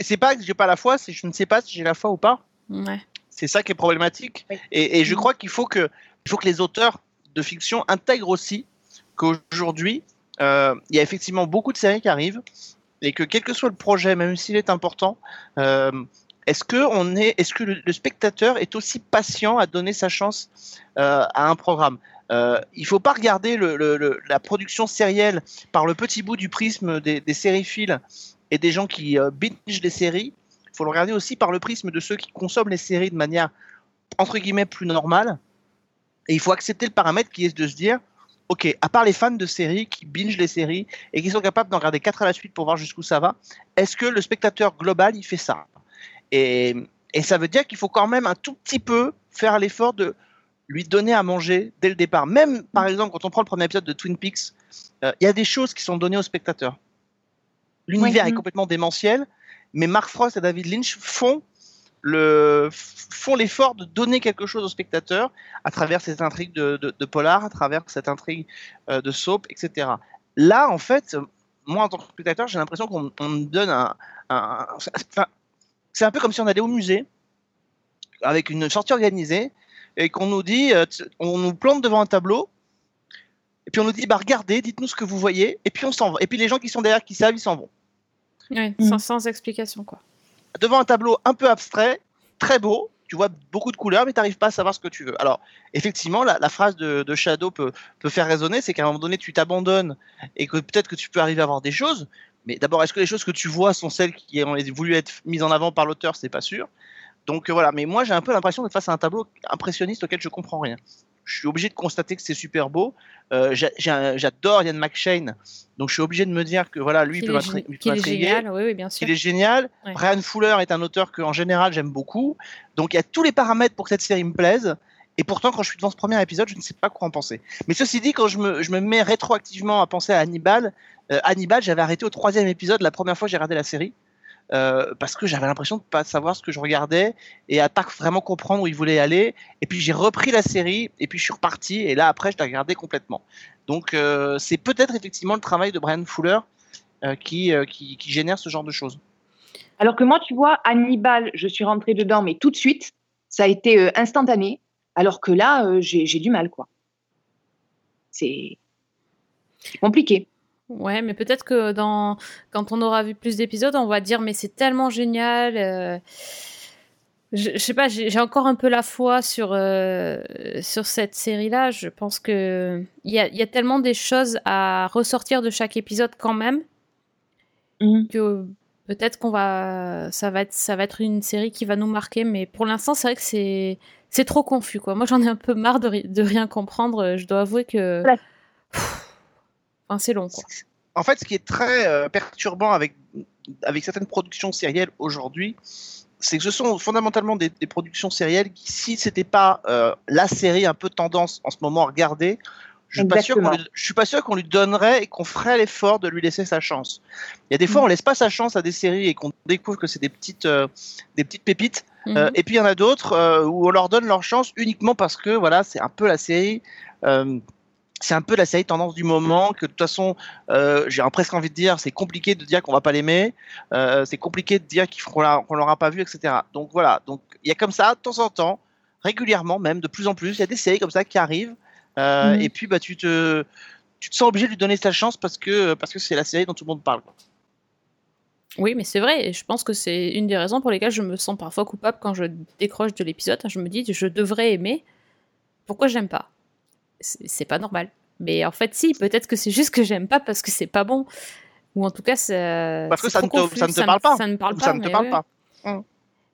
C'est- pas que j'ai pas la foi, c'est que je ne sais pas si j'ai la foi ou pas. ouais. C'est ça qui est problématique. Oui. Et, et je crois qu'il faut que, il faut que les auteurs de fiction intègrent aussi qu'aujourd'hui, euh, il y a effectivement beaucoup de séries qui arrivent et que quel que soit le projet, même s'il est important, euh, est-ce que, on est, est-ce que le, le spectateur est aussi patient à donner sa chance euh, à un programme? Euh, il faut pas regarder le, le- le- la production sérielle par le petit bout du prisme des, des sériphiles et des gens qui euh, binge les séries. faut le regarder aussi par le prisme de ceux qui consomment les séries de manière entre guillemets plus normale. Et il faut accepter le paramètre qui est de se dire, ok, à part les fans de séries qui binge les séries et qui sont capables d'en regarder quatre à la suite pour voir jusqu'où ça va, est-ce que le spectateur global il fait ça? Et, ça veut dire qu'il faut quand même un tout petit peu faire l'effort de lui donner à manger dès le départ. Même par exemple quand on prend le premier épisode de Twin Peaks, euh, il y a des choses qui sont données au spectateur. L'univers Oui. est complètement démentiel, mais Mark Frost et David Lynch font le font l'effort de donner quelque chose au spectateur à travers cette intrigue de, de, de polar, à travers cette intrigue euh, de soap, etc. Là, en fait, moi en tant que spectateur, j'ai l'impression qu'on on me donne un, c'est un peu comme si on allait au musée avec une sortie organisée et qu'on nous dit, euh, on nous plante devant un tableau. Et puis on nous dit, bah regardez, dites-nous ce que vous voyez, et puis on s'en va. Et puis les gens qui sont derrière, qui savent, ils s'en vont Ouais, Mm. sans, sans explication, quoi. devant un tableau un peu abstrait, très beau, tu vois beaucoup de couleurs, mais tu n'arrives pas à savoir ce que tu veux. Alors, effectivement, la, la phrase de, de Shadow peut, peut faire résonner, c'est qu'à un moment donné, tu t'abandonnes et que peut-être que tu peux arriver à voir des choses. Mais d'abord, est-ce que les choses que tu vois sont celles qui ont voulu être mises en avant par l'auteur? C'est pas sûr. Donc euh, voilà, mais moi j'ai un peu l'impression d'être face à un tableau impressionniste auquel je comprends rien. Je suis obligé de constater que c'est super beau. Euh, J'adore Ian McShane, donc je suis obligé de me dire que voilà, lui il peut gé- il est m'intriguer génial, oui, oui, bien sûr. qu'il est génial. Ouais. Brian Fuller est un auteur que en général j'aime beaucoup. Donc il y a tous les paramètres pour que cette série me plaise. Et pourtant, quand je suis devant ce premier épisode, je ne sais pas quoi en penser. Mais ceci dit, quand je me, je me mets rétroactivement à penser à Hannibal, euh, Hannibal, j'avais arrêté au troisième épisode la première fois que j'ai regardé la série. Euh, parce que j'avais l'impression de pas savoir ce que je regardais et à pas vraiment comprendre où il voulait aller. Et puis j'ai repris la série et puis je suis reparti et là après je l'ai regardé complètement. Donc euh, c'est peut-être effectivement le travail de Brian Fuller euh, qui, qui, génère ce genre de choses. Alors que moi, tu vois, Hannibal, je suis rentrée dedans, mais tout de suite, ça a été instantané. Alors que là, j'ai du mal, quoi. C'est compliqué. Ouais, mais peut-être que dans quand on aura vu plus d'épisodes, on va dire mais c'est tellement génial. euh, Je, je sais pas, j'ai encore un peu la foi sur euh, sur cette série-là. Je pense que il y a, y a tellement des choses à ressortir de chaque épisode quand même Mhm. que peut-être qu'on va ça va être ça va être une série qui va nous marquer. Mais pour l'instant, c'est vrai que c'est c'est trop confus quoi. Moi, j'en ai un peu marre de, ri- de rien comprendre. Je dois avouer que Voilà. Enfin, c'est long quoi. En fait, ce qui est très euh, perturbant avec, avec certaines productions sérielles aujourd'hui, c'est que ce sont fondamentalement des, des productions sérielles qui, si c'était pas euh, la série un peu tendance en ce moment à regarder, je suis pas sûr qu'on Exactement. lui- je suis pas sûr qu'on lui donnerait et qu'on ferait l'effort de lui laisser sa chance. Il y a des Mm. fois, on laisse pas sa chance à des séries et qu'on découvre que c'est des petites, euh, des petites pépites. Euh, Mhm. et puis il y en a d'autres euh, où on leur donne leur chance uniquement parce que voilà, c'est un peu la série. C'est un peu la série tendance du moment que de toute façon, euh, j'ai presque envie de dire, c'est compliqué de dire qu'on va pas l'aimer, euh, c'est compliqué de dire qu'on qu'on l'aura pas vu, etc. Donc voilà, donc il y a comme ça de temps en temps, régulièrement même, de plus en plus, il y a des séries comme ça qui arrivent, euh, Mhm. et puis bah tu te, tu te sens obligé de lui donner sa chance parce que parce que c'est la série dont tout le monde parle. Oui, mais c'est vrai, et je pense que c'est une des raisons pour lesquelles je me sens parfois coupable quand je décroche de l'épisode. Je me dis, je devrais aimer, pourquoi j'aime pas? C'est pas normal. Mais en fait, si, peut-être que c'est juste que j'aime pas parce que c'est pas bon. Ou en tout cas, ça. Parce que ça ne te- ça ne te me- parle pas. Ça ne parle pas. ça ne te mais parle ouais. pas.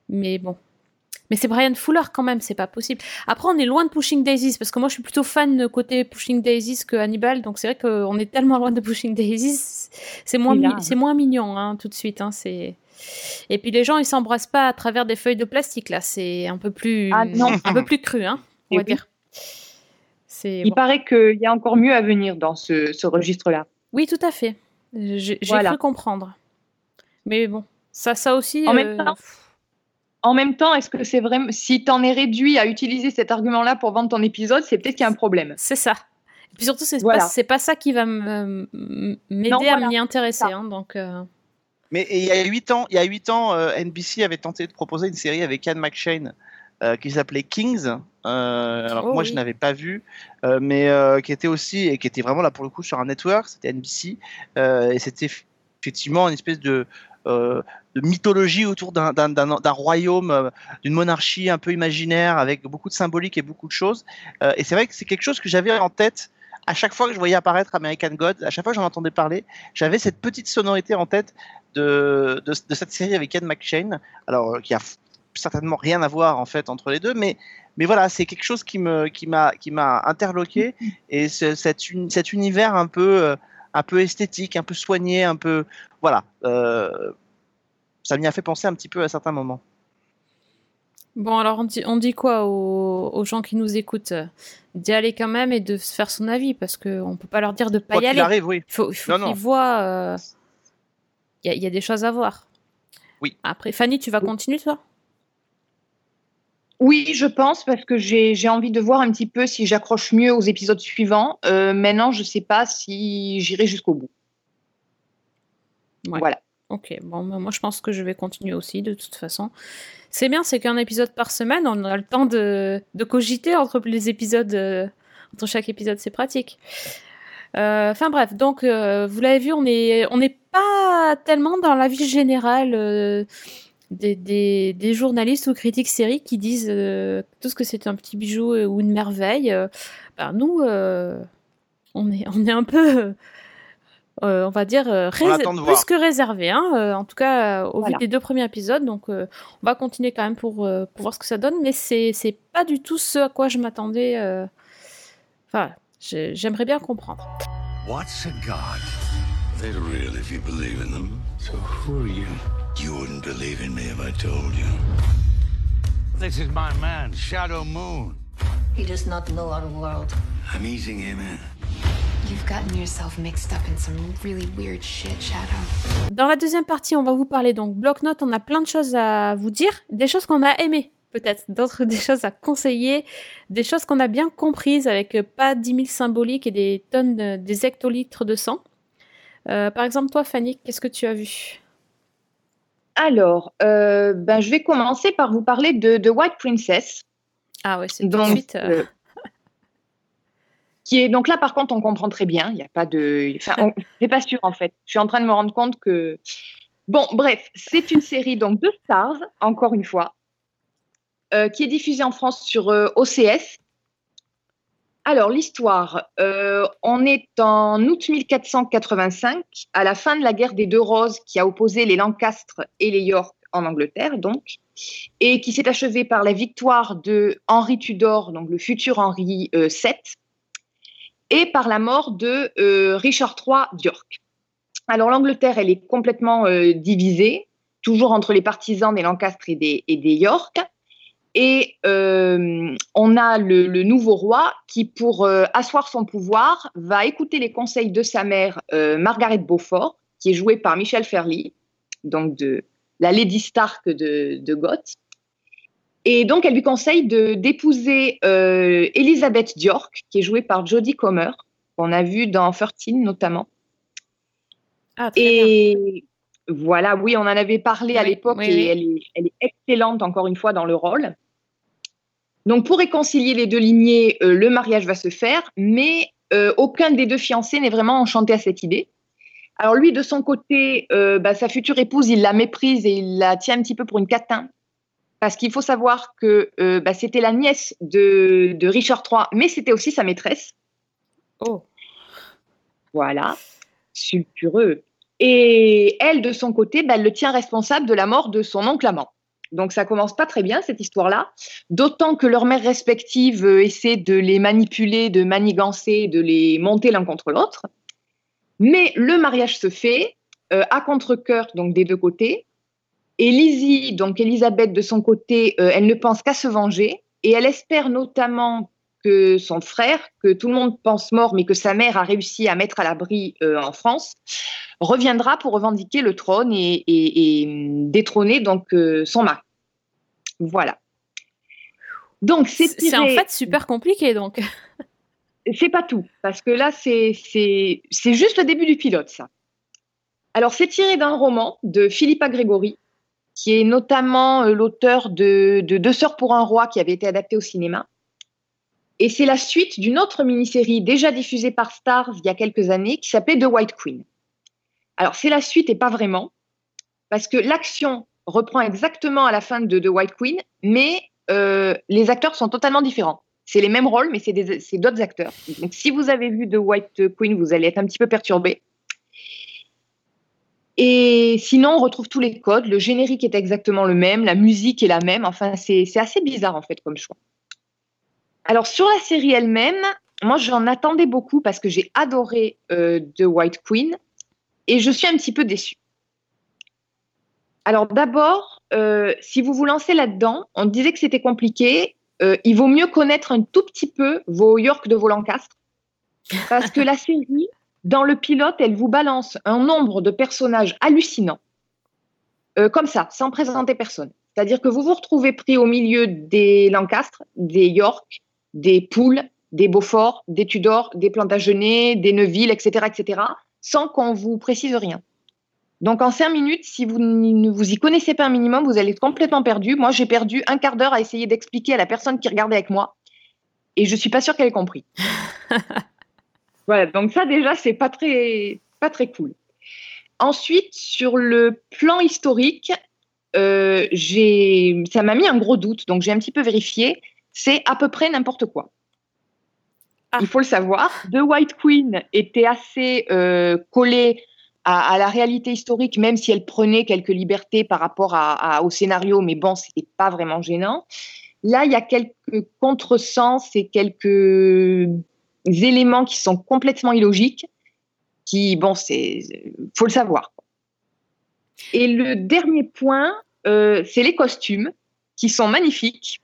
Mais bon. Mais c'est Brian Fuller quand même, c'est pas possible. Après, on est loin de Pushing Daisies, parce que moi je suis plutôt fan de côté Pushing Daisies que Hannibal, donc c'est vrai qu'on est tellement loin de Pushing Daisies, c'est moins, C'est mi- moins mignon hein, tout de suite. Hein, c'est... Et puis les gens ils s'embrassent pas à travers des feuilles de plastique là, c'est un peu plus, Ah, non. un peu plus cru, hein, on va oui. dire. C'est Il bon. paraît qu'il y a encore mieux à venir dans ce, ce registre-là. Oui, tout à fait. J'ai Voilà. cru comprendre. Mais bon, ça, ça aussi. En euh, même temps, En même temps, est-ce que c'est vraiment. Si tu en es réduit à utiliser cet argument-là pour vendre ton épisode, c'est peut-être qu'il y a un problème. C'est ça. Et puis surtout, c'est Voilà. pas, ça qui va me- m- m'aider à m'y intéresser. Hein, donc, euh, Mais il y a huit ans, il y a huit ans, euh, NBC avait tenté de proposer une série avec Ian McShane euh, qui s'appelait Kings. Euh, alors Oh moi oui. je n'avais pas vu, euh, mais qui était aussi et qui était vraiment là pour le coup sur un network, c'était NBC et c'était effectivement une espèce de de mythologie autour d'un- royaume, d'une monarchie un peu imaginaire avec beaucoup de symbolique et beaucoup de choses. Et c'est vrai que c'est quelque chose que j'avais en tête à chaque fois que je voyais apparaître American God, à chaque fois que j'en entendais parler, j'avais cette petite sonorité en tête de, de, de cette série avec Ian McShane, alors qui a certainement rien à voir en fait entre les deux, mais mais voilà, c'est quelque chose qui me qui m'a qui m'a interloqué et ce- cet, cet univers un peu euh, un peu esthétique, un peu soigné, un peu voilà, euh, ça m'y a fait penser un petit peu à certains moments. Bon, alors on dit, on dit quoi aux, aux gens qui nous écoutent? D'y aller quand même et de se faire son avis, parce qu'on peut pas leur dire de pas Quoi y aller. arrive, oui. Il faut, il faut Non, qu'ils non. voient. euh, Il y, y a des choses à voir. Oui. Après, Fanny, tu vas continuer, toi? Oui, je pense, parce que j'ai envie de voir un petit peu si j'accroche mieux aux épisodes suivants. Euh, maintenant, je ne sais pas si j'irai jusqu'au bout. Ouais. Voilà. Ok, bon, bah, moi je pense que je vais continuer aussi, de toute façon. C'est bien, c'est qu'un épisode par semaine, on a le temps de, de cogiter entre les épisodes, euh, entre chaque épisode, c'est pratique. Euh, Enfin bref, donc vous l'avez vu, on n'est on pas tellement dans la vie générale des, des, des journalistes ou critiques séries qui disent euh, tous que c'est un petit bijou euh, ou une merveille. Euh, ben, nous, euh, on, est, *laughs* on est un peu, euh, on va dire, euh, plus voir. que réservé, hein, euh, en tout cas euh, au Voilà. vu des deux premiers épisodes. Donc euh, on va continuer quand même pour, euh, pour voir ce que ça donne, mais c'est c'est pas du tout ce à quoi je m'attendais. Enfin, j'ai- j'aimerais bien comprendre. What's a god? They're real if you believe in them. So who are you? You wouldn't believe in me if I told you. This is my man, Shadow Moon. He does not know our world. I'm easing him in. You've gotten yourself mixed up in some really weird shit, Shadow. Dans la deuxième partie, on va vous parler donc bloc-notes. On a plein de choses à vous dire, des choses qu'on a aimées, peut-être, d'autres *laughs* des choses à conseiller, des choses qu'on a bien comprises avec euh, pas 10 000 symboliques et des tonnes, de- des hectolitres de sang. Euh, par exemple, toi, Fanny, qu'est-ce que tu as vu? Alors, euh, ben, je vais commencer par vous parler de, de White Princess. Ah ouais, c'est Donc, suite. euh, euh, qui est donc là par contre on comprend très bien il n'y a pas de enfin on- *laughs* c'est pas sûr en fait je suis en train de me rendre compte que bon bref c'est une série donc de Stars encore une fois euh, qui est diffusée en France sur OCS alors l'histoire euh, on est en août 1485 à la fin de la guerre des deux roses qui a opposé les Lancastres et les York en Angleterre donc et qui s'est achevée par la victoire de Henri Tudor, donc le futur Henri euh, VII, et par la mort de euh, Richard III d'York. Alors l'Angleterre, elle est complètement euh, divisée, toujours entre les partisans des Lancastres et des, et des York. Et euh, on a le, le nouveau roi qui, pour euh, asseoir son pouvoir, va écouter les conseils de sa mère, euh, Margaret Beaufort, qui est jouée par Michel Ferly, donc de la Lady Stark de, de Goth. Et donc, elle lui conseille d'épouser Elizabeth d'York, qui est jouée par Jodie Comer, qu'on a vu dans 13 notamment. Ah, très bien. Et voilà, oui, on en avait parlé à l'époque oui, et oui. Elle, est, elle est excellente encore une fois dans le rôle. Donc pour réconcilier les deux lignées, euh, le mariage va se faire, mais euh, aucun des deux fiancés n'est vraiment enchanté à cette idée. Alors lui, de son côté, euh, bah, sa future épouse, il la méprise et il la tient un petit peu pour une catin. Parce qu'il faut savoir que bah, c'était la nièce de, de Richard III, mais c'était aussi sa maîtresse. Oh. Voilà, sulfureux. Et elle, de son côté, bah, elle le tient responsable de la mort de son oncle amant. Donc ça commence pas très bien cette histoire-là, d'autant que leurs mères respectives euh, essaient de les manipuler, de manigancer, de les monter l'un contre l'autre. Mais le mariage se fait euh, à contre-cœur, donc des deux côtés. Et Lizzie, donc Elisabeth de son côté, euh, elle ne pense qu'à se venger et elle espère notamment que son frère, que tout le monde pense mort, mais que sa mère a réussi à mettre à l'abri en France, reviendra pour revendiquer le trône et, hum, détrôner donc son mari. Voilà. Donc c'est C'est en tiré- fait super compliqué, donc. *laughs* c'est pas tout, parce que là, c'est c'est- c'est juste le début du pilote, ça. Alors, c'est tiré d'un roman de Philippa Gregory, qui est notamment euh, l'auteur de, de Deux sœurs pour un roi, qui avait été adapté au cinéma. Et c'est la suite d'une autre mini-série déjà diffusée par Stars il y a quelques années, qui s'appelait The White Queen. Alors, c'est la suite et pas vraiment, parce que l'action reprend exactement à la fin de The White Queen, mais euh, les acteurs sont totalement différents. C'est les mêmes rôles, mais c'est d'autres acteurs. Donc, si vous avez vu The White Queen, vous allez être un petit peu perturbé. Et sinon, on retrouve tous les codes. Le générique est exactement le même, la musique est la même. Enfin, c'est assez bizarre en fait comme choix. Alors sur la série elle-même, moi j'en attendais beaucoup parce que j'ai adoré euh, The White Queen et je suis un petit peu déçue. Alors d'abord, euh, si vous vous lancez là-dedans, on disait que c'était compliqué. Euh, il vaut mieux connaître un tout petit peu vos York de vos Lancastre parce que la série, dans le pilote, elle vous balance un nombre de personnages hallucinants, euh, comme ça, sans présenter personne. C'est-à-dire que vous vous retrouvez pris au milieu des Lancastre, des York, des Poules, des Beaufort, des Tudor, des Plantagenets, des Neuville, etc., etc., sans qu'on vous précise rien. Donc en cinq minutes, si vous ne vous y connaissez pas un minimum, vous allez être complètement perdu. Moi, j'ai perdu un quart d'heure à essayer d'expliquer à la personne qui regardait avec moi, et je suis pas sûre qu'elle ait compris. *laughs* voilà, donc ça déjà, c'est pas très, pas très cool. Ensuite, sur le plan historique, euh, ça m'a mis un gros doute, donc j'ai un petit peu vérifié. C'est à peu près n'importe quoi. Ah. Il faut le savoir. The White Queen était assez euh, collée à, à la réalité historique, même si elle prenait quelques libertés par rapport à, à- au scénario, mais bon, c'était pas vraiment gênant. Là, il y a quelques contresens et quelques éléments qui sont complètement illogiques, qui, bon, c'est, faut le savoir. Et le dernier point, euh, c'est les costumes, qui sont magnifiques,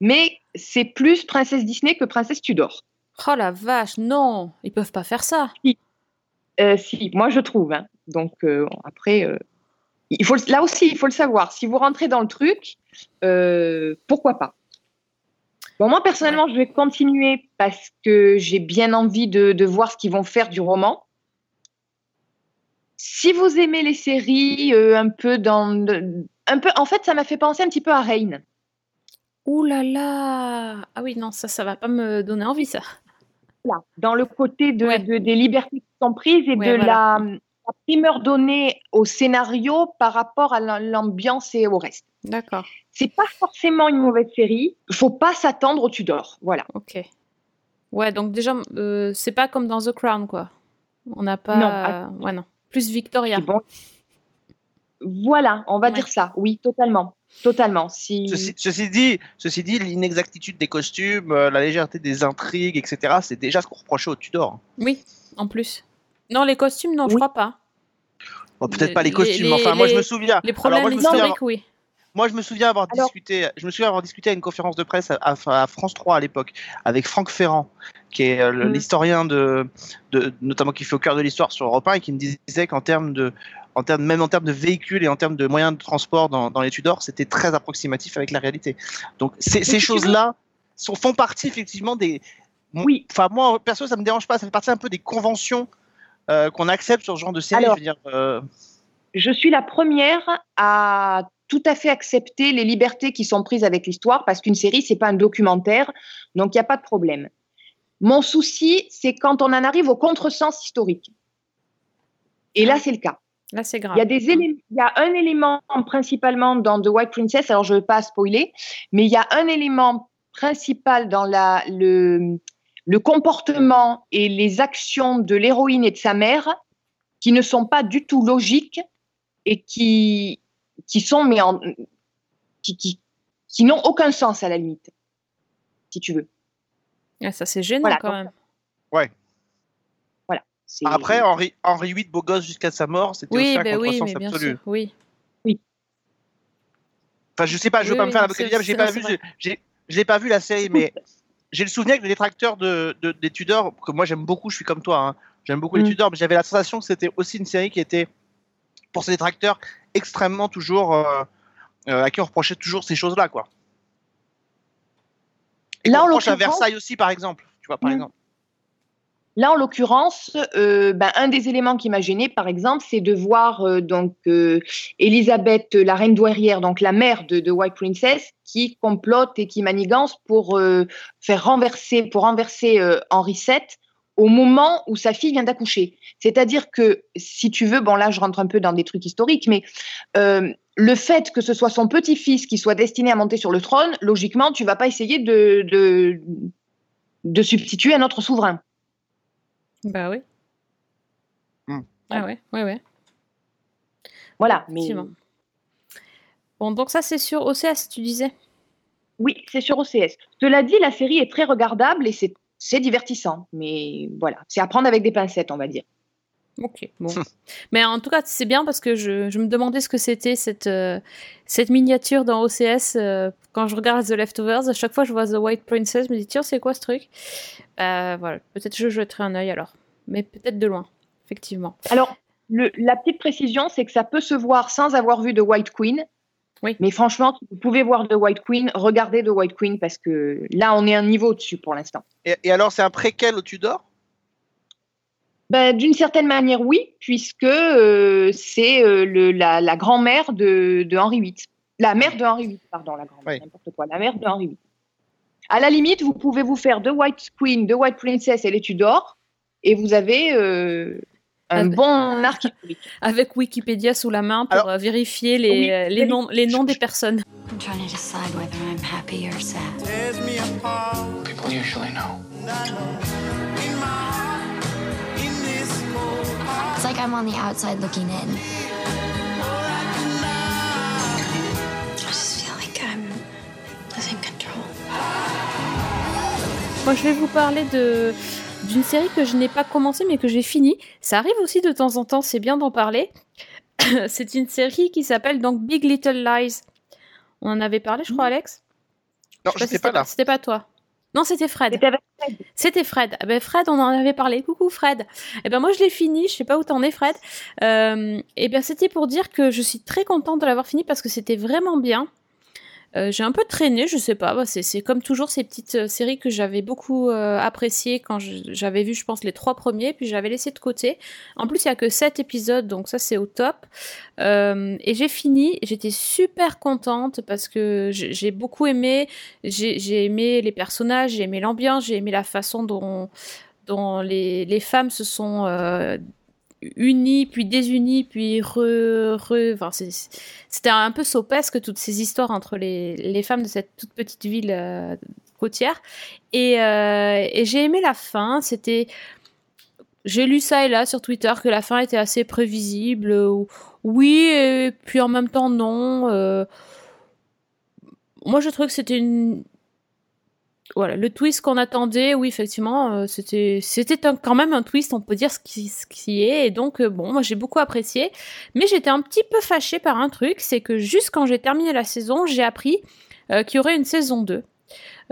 mais c'est plus princesse Disney que princesse Tudor. Oh la vache, non, ils peuvent pas faire ça. Euh, si, moi je trouve. hein. Donc euh, après, euh, il faut, là aussi, il faut le savoir. Si vous rentrez dans le truc, pourquoi pas? Bon, moi personnellement, je vais continuer parce que j'ai bien envie de, de voir ce qu'ils vont faire du roman. Si vous aimez les séries, un peu dans, un peu, en fait, ça m'a fait penser un petit peu à Reign. Ouh là là Ah oui, non, ça, ça va pas me donner envie, ça. Dans le côté de, Ouais. de- des libertés sont prises et Ouais, de voilà. la, la primeur donnée au scénario par rapport à l'am- l'ambiance et au reste. D'accord, C'est pas forcément une mauvaise série. Faut pas s'attendre au Tudor. Voilà. ok. Ouais, donc déjà, euh, c'est pas comme dans The Crown, quoi. On n'a pas... Non, ah. Ouais, non. Plus Victoria. Bon. Voilà, on va Ouais. dire ça. Oui, totalement, totalement. Si Ceci, ceci dit, ceci dit, l'inexactitude des costumes, euh, la légèreté des intrigues, etc., c'est déjà ce qu'on reprochait au Tudor. Oui, en plus. Non, les costumes, non, je Oui. crois pas. Bon, peut-être pas les costumes, les- enfin, moi je me souviens. Les Alors, problèmes moi, je me souviens historiques, oui. Moi, je me souviens avoir Alors- discuté, je me souviens avoir discuté à une conférence de presse à, à- à France 3 à l'époque avec Franck Ferrand, qui est euh, Mm. l'historien de, de, notamment qui fait au cœur de l'histoire sur Europe 1 et qui me disait qu'en termes de, en termes, même en termes de véhicules et en termes de moyens de transport dans, dans les Tudors, c'était très approximatif avec la réalité. Donc, ces, choses-là sont, font partie effectivement des. Oui. Enfin, moi, perso, ça me dérange pas. Ça fait partie un peu des conventions euh, qu'on accepte sur ce genre de série. Alors- je veux dire, euh, je suis la première à tout à fait accepter les libertés qui sont prises avec l'histoire parce qu'une série c'est pas un documentaire, donc il n'y a pas de problème. Mon souci, c'est quand on en arrive au contresens historique. Et là, c'est le cas. Là, c'est grave. Il y a des éléments, il y a un élément principalement dans The White Princess, alors je ne veux pas spoiler, mais il y a un élément principal dans la, le, le comportement et les actions de l'héroïne et de sa mère qui ne sont pas du tout logiques et qui, qui sont, mais en, qui, qui, qui n'ont aucun sens à la limite, si tu veux. Ah, ça, c'est gênant Voilà, quand même. Voilà. C'est- Après, Henri, Henri VIII, beau gosse jusqu'à sa mort, c'était Oui, aussi un ben oui, mais bien absolu. sûr. Oui. Enfin, je sais pas, je veux Oui, pas oui, me faire l'avocat du diable, j'ai pas vu, je l'ai pas vu la série, mais j'ai le souvenir que les détracteurs de, de- des Tudors, que moi j'aime beaucoup, je suis comme toi, hein, j'aime beaucoup les Mm. Tudors, mais j'avais la sensation que c'était aussi une série qui était, pour ses détracteurs, extrêmement toujours, euh, euh, à qui on reprochait toujours ces choses-là, quoi. Et Là, en reproche à Versailles aussi, par exemple, tu vois, par Mm. exemple. Là, en l'occurrence, euh, ben, un des éléments qui m'a gêné, par exemple, c'est de voir euh, donc euh, Elisabeth, la reine douairière, donc la mère de, White Princess, qui complote et qui manigance pour faire renverser, pour renverser Henri VII au moment où sa fille vient d'accoucher. C'est-à-dire que, si tu veux, bon là, je rentre un peu dans des trucs historiques, mais le fait que ce soit son petit-fils qui soit destiné à monter sur le trône, logiquement, tu vas pas essayer de, substituer à notre souverain. Bah oui. Hmm. Ah ouais, ouais, ouais. Voilà. Mais. Bon, donc ça, c'est sur OCS, tu disais? Oui, c'est sur OCS. Cela dit, la série est très regardable et c'est c'est divertissant. Mais voilà, c'est à prendre avec des pincettes, on va dire. Ok, bon. Mais en tout cas, c'est bien parce que je, je me demandais ce que c'était cette, euh, cette miniature dans OCS. euh, quand je regarde The Leftovers, à chaque fois je vois The White Princess, je me dis tiens, c'est quoi ce truc? Euh, Voilà, peut-être je jetterai un œil alors. Mais peut-être de loin, effectivement. Alors, le- la petite précision, c'est que ça peut se voir sans avoir vu de White Queen. Oui. Mais franchement, si vous pouvez voir The White Queen, regardez The White Queen parce que là, on est un niveau dessus pour l'instant. Et, et alors, c'est un préquel au Tudor Ben, D'une certaine manière, oui, puisque euh, c'est euh, le- la, la grand-mère de, de Henri VIII. La mère de Henri VIII, pardon, la grand-mère, Oui. n'importe quoi, la mère de Henri VIII. À la limite, vous pouvez vous faire The White Queen, The White Princess et les Tudors, et vous avez euh, un bon arc historique. Avec Wikipédia sous la main pour Alors- vérifier les, Oui, euh, les, noms, les noms des personnes. I'm trying to decide whether I'm happy or sad. Tears me apart. People usually know. It's like I'm on the outside looking in. I just feel like I'm losing control. Moi, je vais vous parler de d'une série que je n'ai pas commencé mais que j'ai fini. Ça arrive aussi de temps en temps, c'est bien d'en parler. *coughs* c'est une série qui s'appelle donc Big Little Lies. On en avait parlé, je crois, Alex? Non, Je sais si pas là. C'était pas toi. Non, c'était Fred. C'était Fred. C'était Fred. Ah ben Fred, on en avait parlé. Coucou Fred. Eh ben moi je l'ai fini. Je sais pas où t'en es Fred. Euh, eh bien c'était pour dire que je suis très contente de l'avoir fini parce que c'était vraiment bien. Euh, j'ai un peu traîné, je sais pas. bah, c'est, comme toujours ces petites euh, séries que j'avais beaucoup euh, appréciées quand j'avais vu, je pense, les trois premiers, puis j'avais laissé de côté. En plus, il y a que sept épisodes, donc ça c'est au top. Et j'ai fini. J'étais super contente parce que j'ai, beaucoup aimé. J'ai, aimé les personnages, j'ai aimé l'ambiance, j'ai aimé la façon dont les femmes se sont euh, unies, puis désunies, puis re... re enfin, c'était un peu sopesque, toutes ces histoires entre les, les femmes de cette toute petite ville euh, côtière. Et, euh, et j'ai aimé la fin, c'était... J'ai lu ça et là sur Twitter que la fin était assez prévisible. ou- Oui, et puis en même temps non. euh, Moi, je trouve que c'était une, voilà, le twist qu'on attendait, oui, effectivement, euh, c'était c'était quand même un twist, on peut dire ce qui, ce qui est. Et donc, euh, bon, moi j'ai beaucoup apprécié. Mais j'étais un petit peu fâchée par un truc, c'est que juste quand j'ai terminé la saison, j'ai appris euh, qu'il y aurait une saison 2.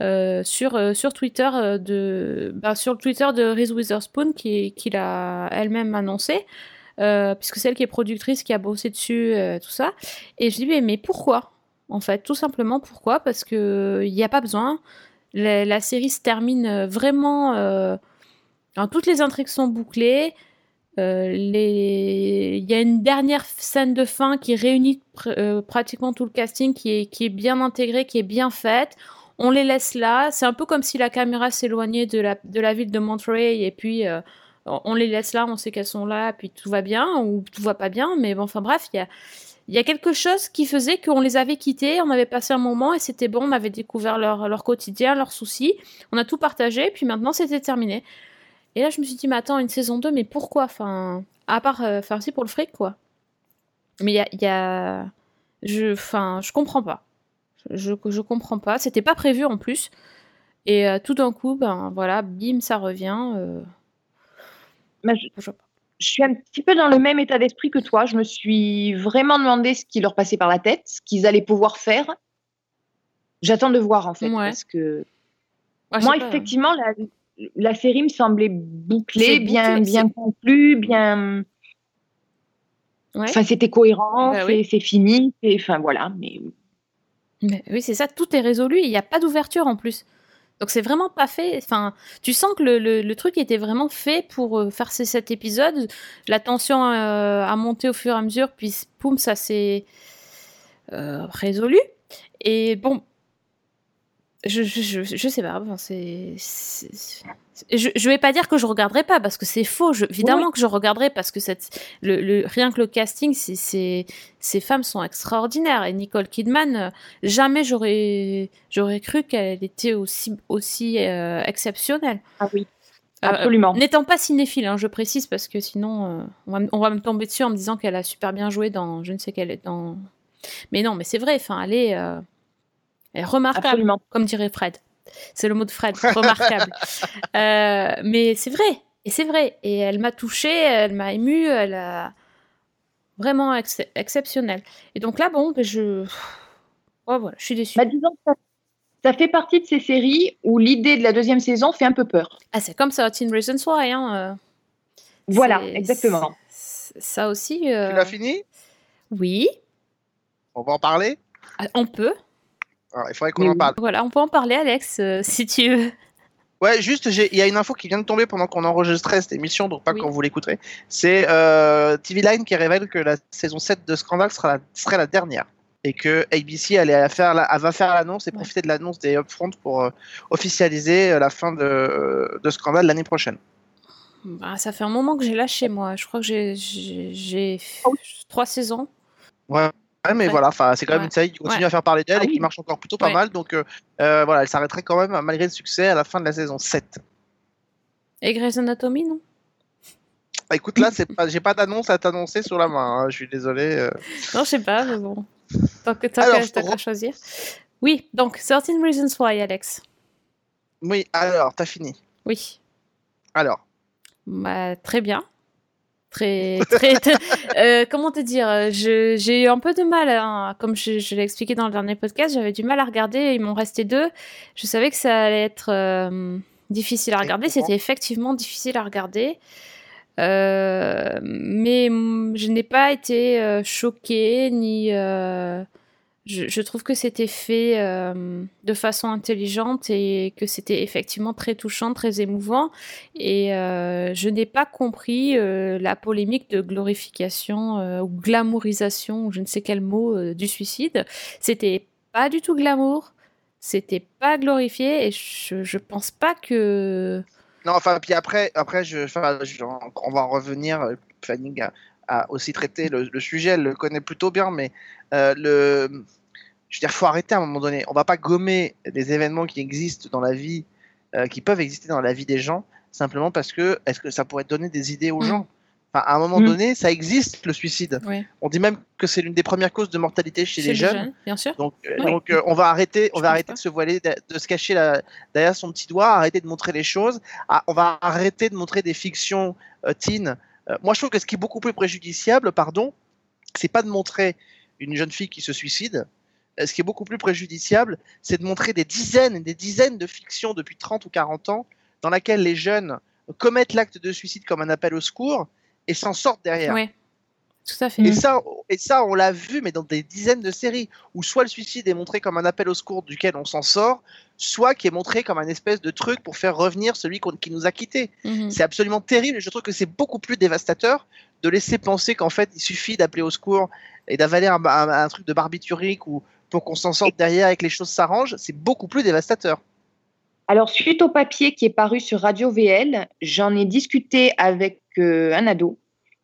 euh, sur, sur Twitter de bah, sur Twitter de Reese Witherspoon qui, qui l'a elle-même annoncé puisque c'est elle qui est productrice qui a bossé dessus tout ça et je dis mais, mais pourquoi? En fait tout simplement pourquoi? Parce que il n'y a pas besoin la, série se termine euh, vraiment. euh, toutes les intrigues sont bouclées. euh, Il y a une dernière scène de fin qui réunit pr- pratiquement tout le casting, qui est, bien intégré, qui est bien faite. On les laisse là. C'est un peu comme si la caméra s'éloignait de la, de la ville de Monterey et puis on les laisse là, on sait qu'elles sont là, puis tout va bien ou tout va pas bien. Mais bon, enfin bref, il y a, il y a quelque chose qui faisait qu'on les avait quittés, on avait passé un moment et c'était bon, on avait découvert leur, leur quotidien, leurs soucis, on a tout partagé, puis maintenant c'était terminé. Et là je me suis dit, mais attends, une saison 2, mais pourquoi? Enfin, à part, euh, enfin, si pour le fric, quoi. Mais il y a, il y a- je, enfin, je comprends pas. Je, je comprends pas. C'était pas prévu en plus. Et euh, tout d'un coup, ben voilà, bim, ça revient. euh, Mais je, je sais pas. Je suis un petit peu dans le même état d'esprit que toi. Je me suis vraiment demandé ce qui leur passait par la tête, ce qu'ils allaient pouvoir faire. J'attends de voir en fait, Ouais. parce que Ouais, moi effectivement la, la série me semblait bouclée, bien conclue, bien. Ouais. Enfin, c'était cohérent, Bah c'est oui. fini, et enfin voilà. Mais Mais oui, c'est ça, tout est résolu, il n'y a pas d'ouverture en plus. Donc c'est vraiment pas fait. Enfin, tu sens que le, le- truc était vraiment fait pour euh, faire ces sept épisodes. La tension euh, a monté au fur et à mesure, puis poum, ça s'est euh, résolu. Et bon, je, je, je, je sais pas. Enfin, c'est- je, je vais pas dire que je regarderai pas parce que c'est faux. Je- évidemment que je regarderai parce que cette, le, le- rien que le casting, c'est, c'est- ces femmes sont extraordinaires. Et Nicole Kidman, euh, jamais j'aurais, j'aurais cru qu'elle était aussi, aussi euh, exceptionnelle. Ah oui, Euh, absolument. N'étant pas cinéphile, hein, je précise, parce que sinon, euh, on, va, me- on va me tomber dessus en me disant qu'elle a super bien joué dans je ne sais quelle. Dans... Mais non, mais c'est vrai, enfin, elle est, elle est remarquable, Absolument. comme dirait Fred. C'est le mot de Fred, remarquable. *laughs* Euh, mais c'est vrai, et c'est vrai. Et elle m'a touchée, elle m'a émue, elle a vraiment ex- exceptionnelle. Et donc là, bon, ben, je. Ouais, voilà, je suis déçue. Bah, disons que ça, ça fait partie de ces séries où l'idée de la deuxième saison fait un peu peur. Ah, c'est comme ça, Teen Reasons Why, hein. euh, Voilà, exactement. Ça aussi. euh, Tu l'as fini? Oui, On va en parler? Ah, on peut. Alors, Il faudrait qu'on en parle. Voilà, on peut en parler, Alex, euh, *laughs* si tu veux. Ouais, juste, il y a une info qui vient de tomber pendant qu'on enregistrait cette émission, donc pas Oui. quand vous l'écouterez. C'est euh, TV Line qui révèle que la saison 7 de Scandal sera la, serait la dernière. Et que ABC allait faire la- elle va faire l'annonce et Ouais. profiter de l'annonce des Upfront pour euh, officialiser euh, la fin de, de Scandal l'année prochaine. Bah, ça fait un moment que j'ai lâché, moi. Je crois que j'ai- oui. trois saisons. Ouais. Ouais, mais Ouais. voilà, c'est quand même Ouais. une série qui continue Ouais. à faire parler d'elle Ah et qui marche encore plutôt pas mal. Donc euh, euh, voilà, elle s'arrêterait quand même malgré le succès à la fin de la saison 7. Et Grey's Anatomy, non? Bah, écoute, là, *laughs* pas, j'ai pas d'annonce à t'annoncer sur la main. hein, Je suis désolé. euh. Non, je sais pas, mais bon. Tant que tant Alors, que je t'as choisir. Oui, donc 13 Reasons Why, Alex. Oui, alors, t'as fini. Oui. Alors, Bah, très bien. Très, très. euh, comment te dire euh, J'ai eu un peu de mal, hein, comme je, je l'ai expliqué dans le dernier podcast, j'avais du mal à regarder. Il m'en restait deux. Je savais que ça allait être euh, difficile à regarder. C'était effectivement difficile à regarder. Euh, mais je n'ai pas été choquée ni. Je, trouve que c'était fait euh, de façon intelligente et que c'était effectivement très touchant, très émouvant. Et euh, je n'ai pas compris euh, la polémique de glorification ou glamourisation, ou je ne sais quel mot, du suicide. C'était pas du tout glamour, c'était pas glorifié, et je, je pense pas que. non, enfin, puis après, après on va en revenir. Fanning a, aussi traité le, sujet, elle le connaît plutôt bien, mais le, je veux dire, faut arrêter à un moment donné. On va pas gommer les événements qui existent dans la vie, euh, qui peuvent exister dans la vie des gens, simplement parce que, est-ce que ça pourrait donner des idées aux Mm. gens? Enfin, à un moment Mm. donné, ça existe le suicide. On dit même que c'est l'une des premières causes de mortalité chez, les jeunes. bien sûr. Donc, euh, donc euh, on va arrêter, on Je va arrêter pas. de se voiler, de, de se cacher la- derrière son petit doigt, arrêter de montrer les choses. Ah, on va arrêter de montrer des fictions euh, teen. Moi, je trouve que ce qui est beaucoup plus préjudiciable, pardon, c'est pas de montrer une jeune fille qui se suicide. Euh, Ce qui est beaucoup plus préjudiciable, c'est de montrer des dizaines et des dizaines de fictions depuis 30 ou 40 ans dans laquelle les jeunes commettent l'acte de suicide comme un appel au secours et s'en sortent derrière. Oui, tout à fait. Et ça, et ça, on l'a vu, mais dans des dizaines de séries, où soit le suicide est montré comme un appel au secours duquel on s'en sort, soit qui est montré comme un espèce de truc pour faire revenir celui qui nous a quittés. Mhm. C'est absolument terrible, et je trouve que c'est beaucoup plus dévastateur de laisser penser qu'en fait, il suffit d'appeler au secours et d'avaler un, un- un truc de barbiturique ou pour qu'on s'en sorte derrière et que les choses s'arrangent, c'est beaucoup plus dévastateur. Alors, suite au papier qui est paru sur Radio VL, j'en ai discuté avec euh, un ado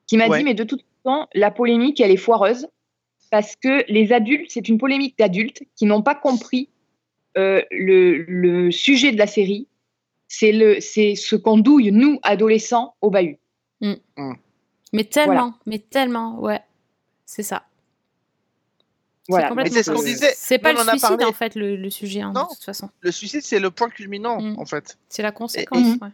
qui m'a Ouais. dit, mais de toute façon, la polémique, elle est foireuse parce que les adultes, c'est une polémique d'adultes qui n'ont pas compris euh, le, le sujet de la série. C'est le, c'est ce qu'on douille, nous, adolescents, au bahut. Mais tellement, mais tellement, ouais. C'est ça. Voilà. c'est ce qu'on disait. C'est pas le suicide, en fait, le, le sujet, hein, Non. de toute façon. Le suicide, c'est le point culminant, Mm. en fait. C'est la conséquence. Ouais.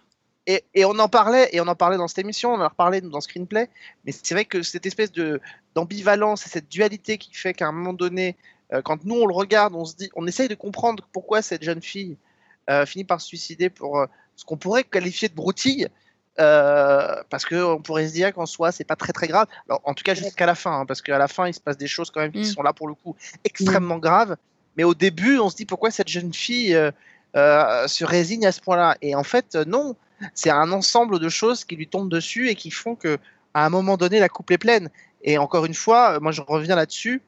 Et, et on en parlait, et on en parlait dans cette émission, on en a reparlé dans Screenplay, mais c'est vrai que cette espèce de d'ambivalence et cette dualité qui fait qu'à un moment donné, euh, quand nous on le regarde, on se dit, on essaye de comprendre pourquoi cette jeune fille euh, finit par se suicider pour euh, ce qu'on pourrait qualifier de broutille, euh, parce que on pourrait se dire qu'en soi c'est pas très très grave. Alors, en tout cas jusqu'à la fin, hein, parce qu'à la fin il se passe des choses quand même qui Mm. sont là pour le coup extrêmement graves. Mais au début, on se dit pourquoi cette jeune fille euh, euh, se résigne à ce point-là? Et en fait, non c'est un ensemble de choses qui lui tombent dessus et qui font que à un moment donné la coupe est pleine et encore une fois moi je reviens là-dessus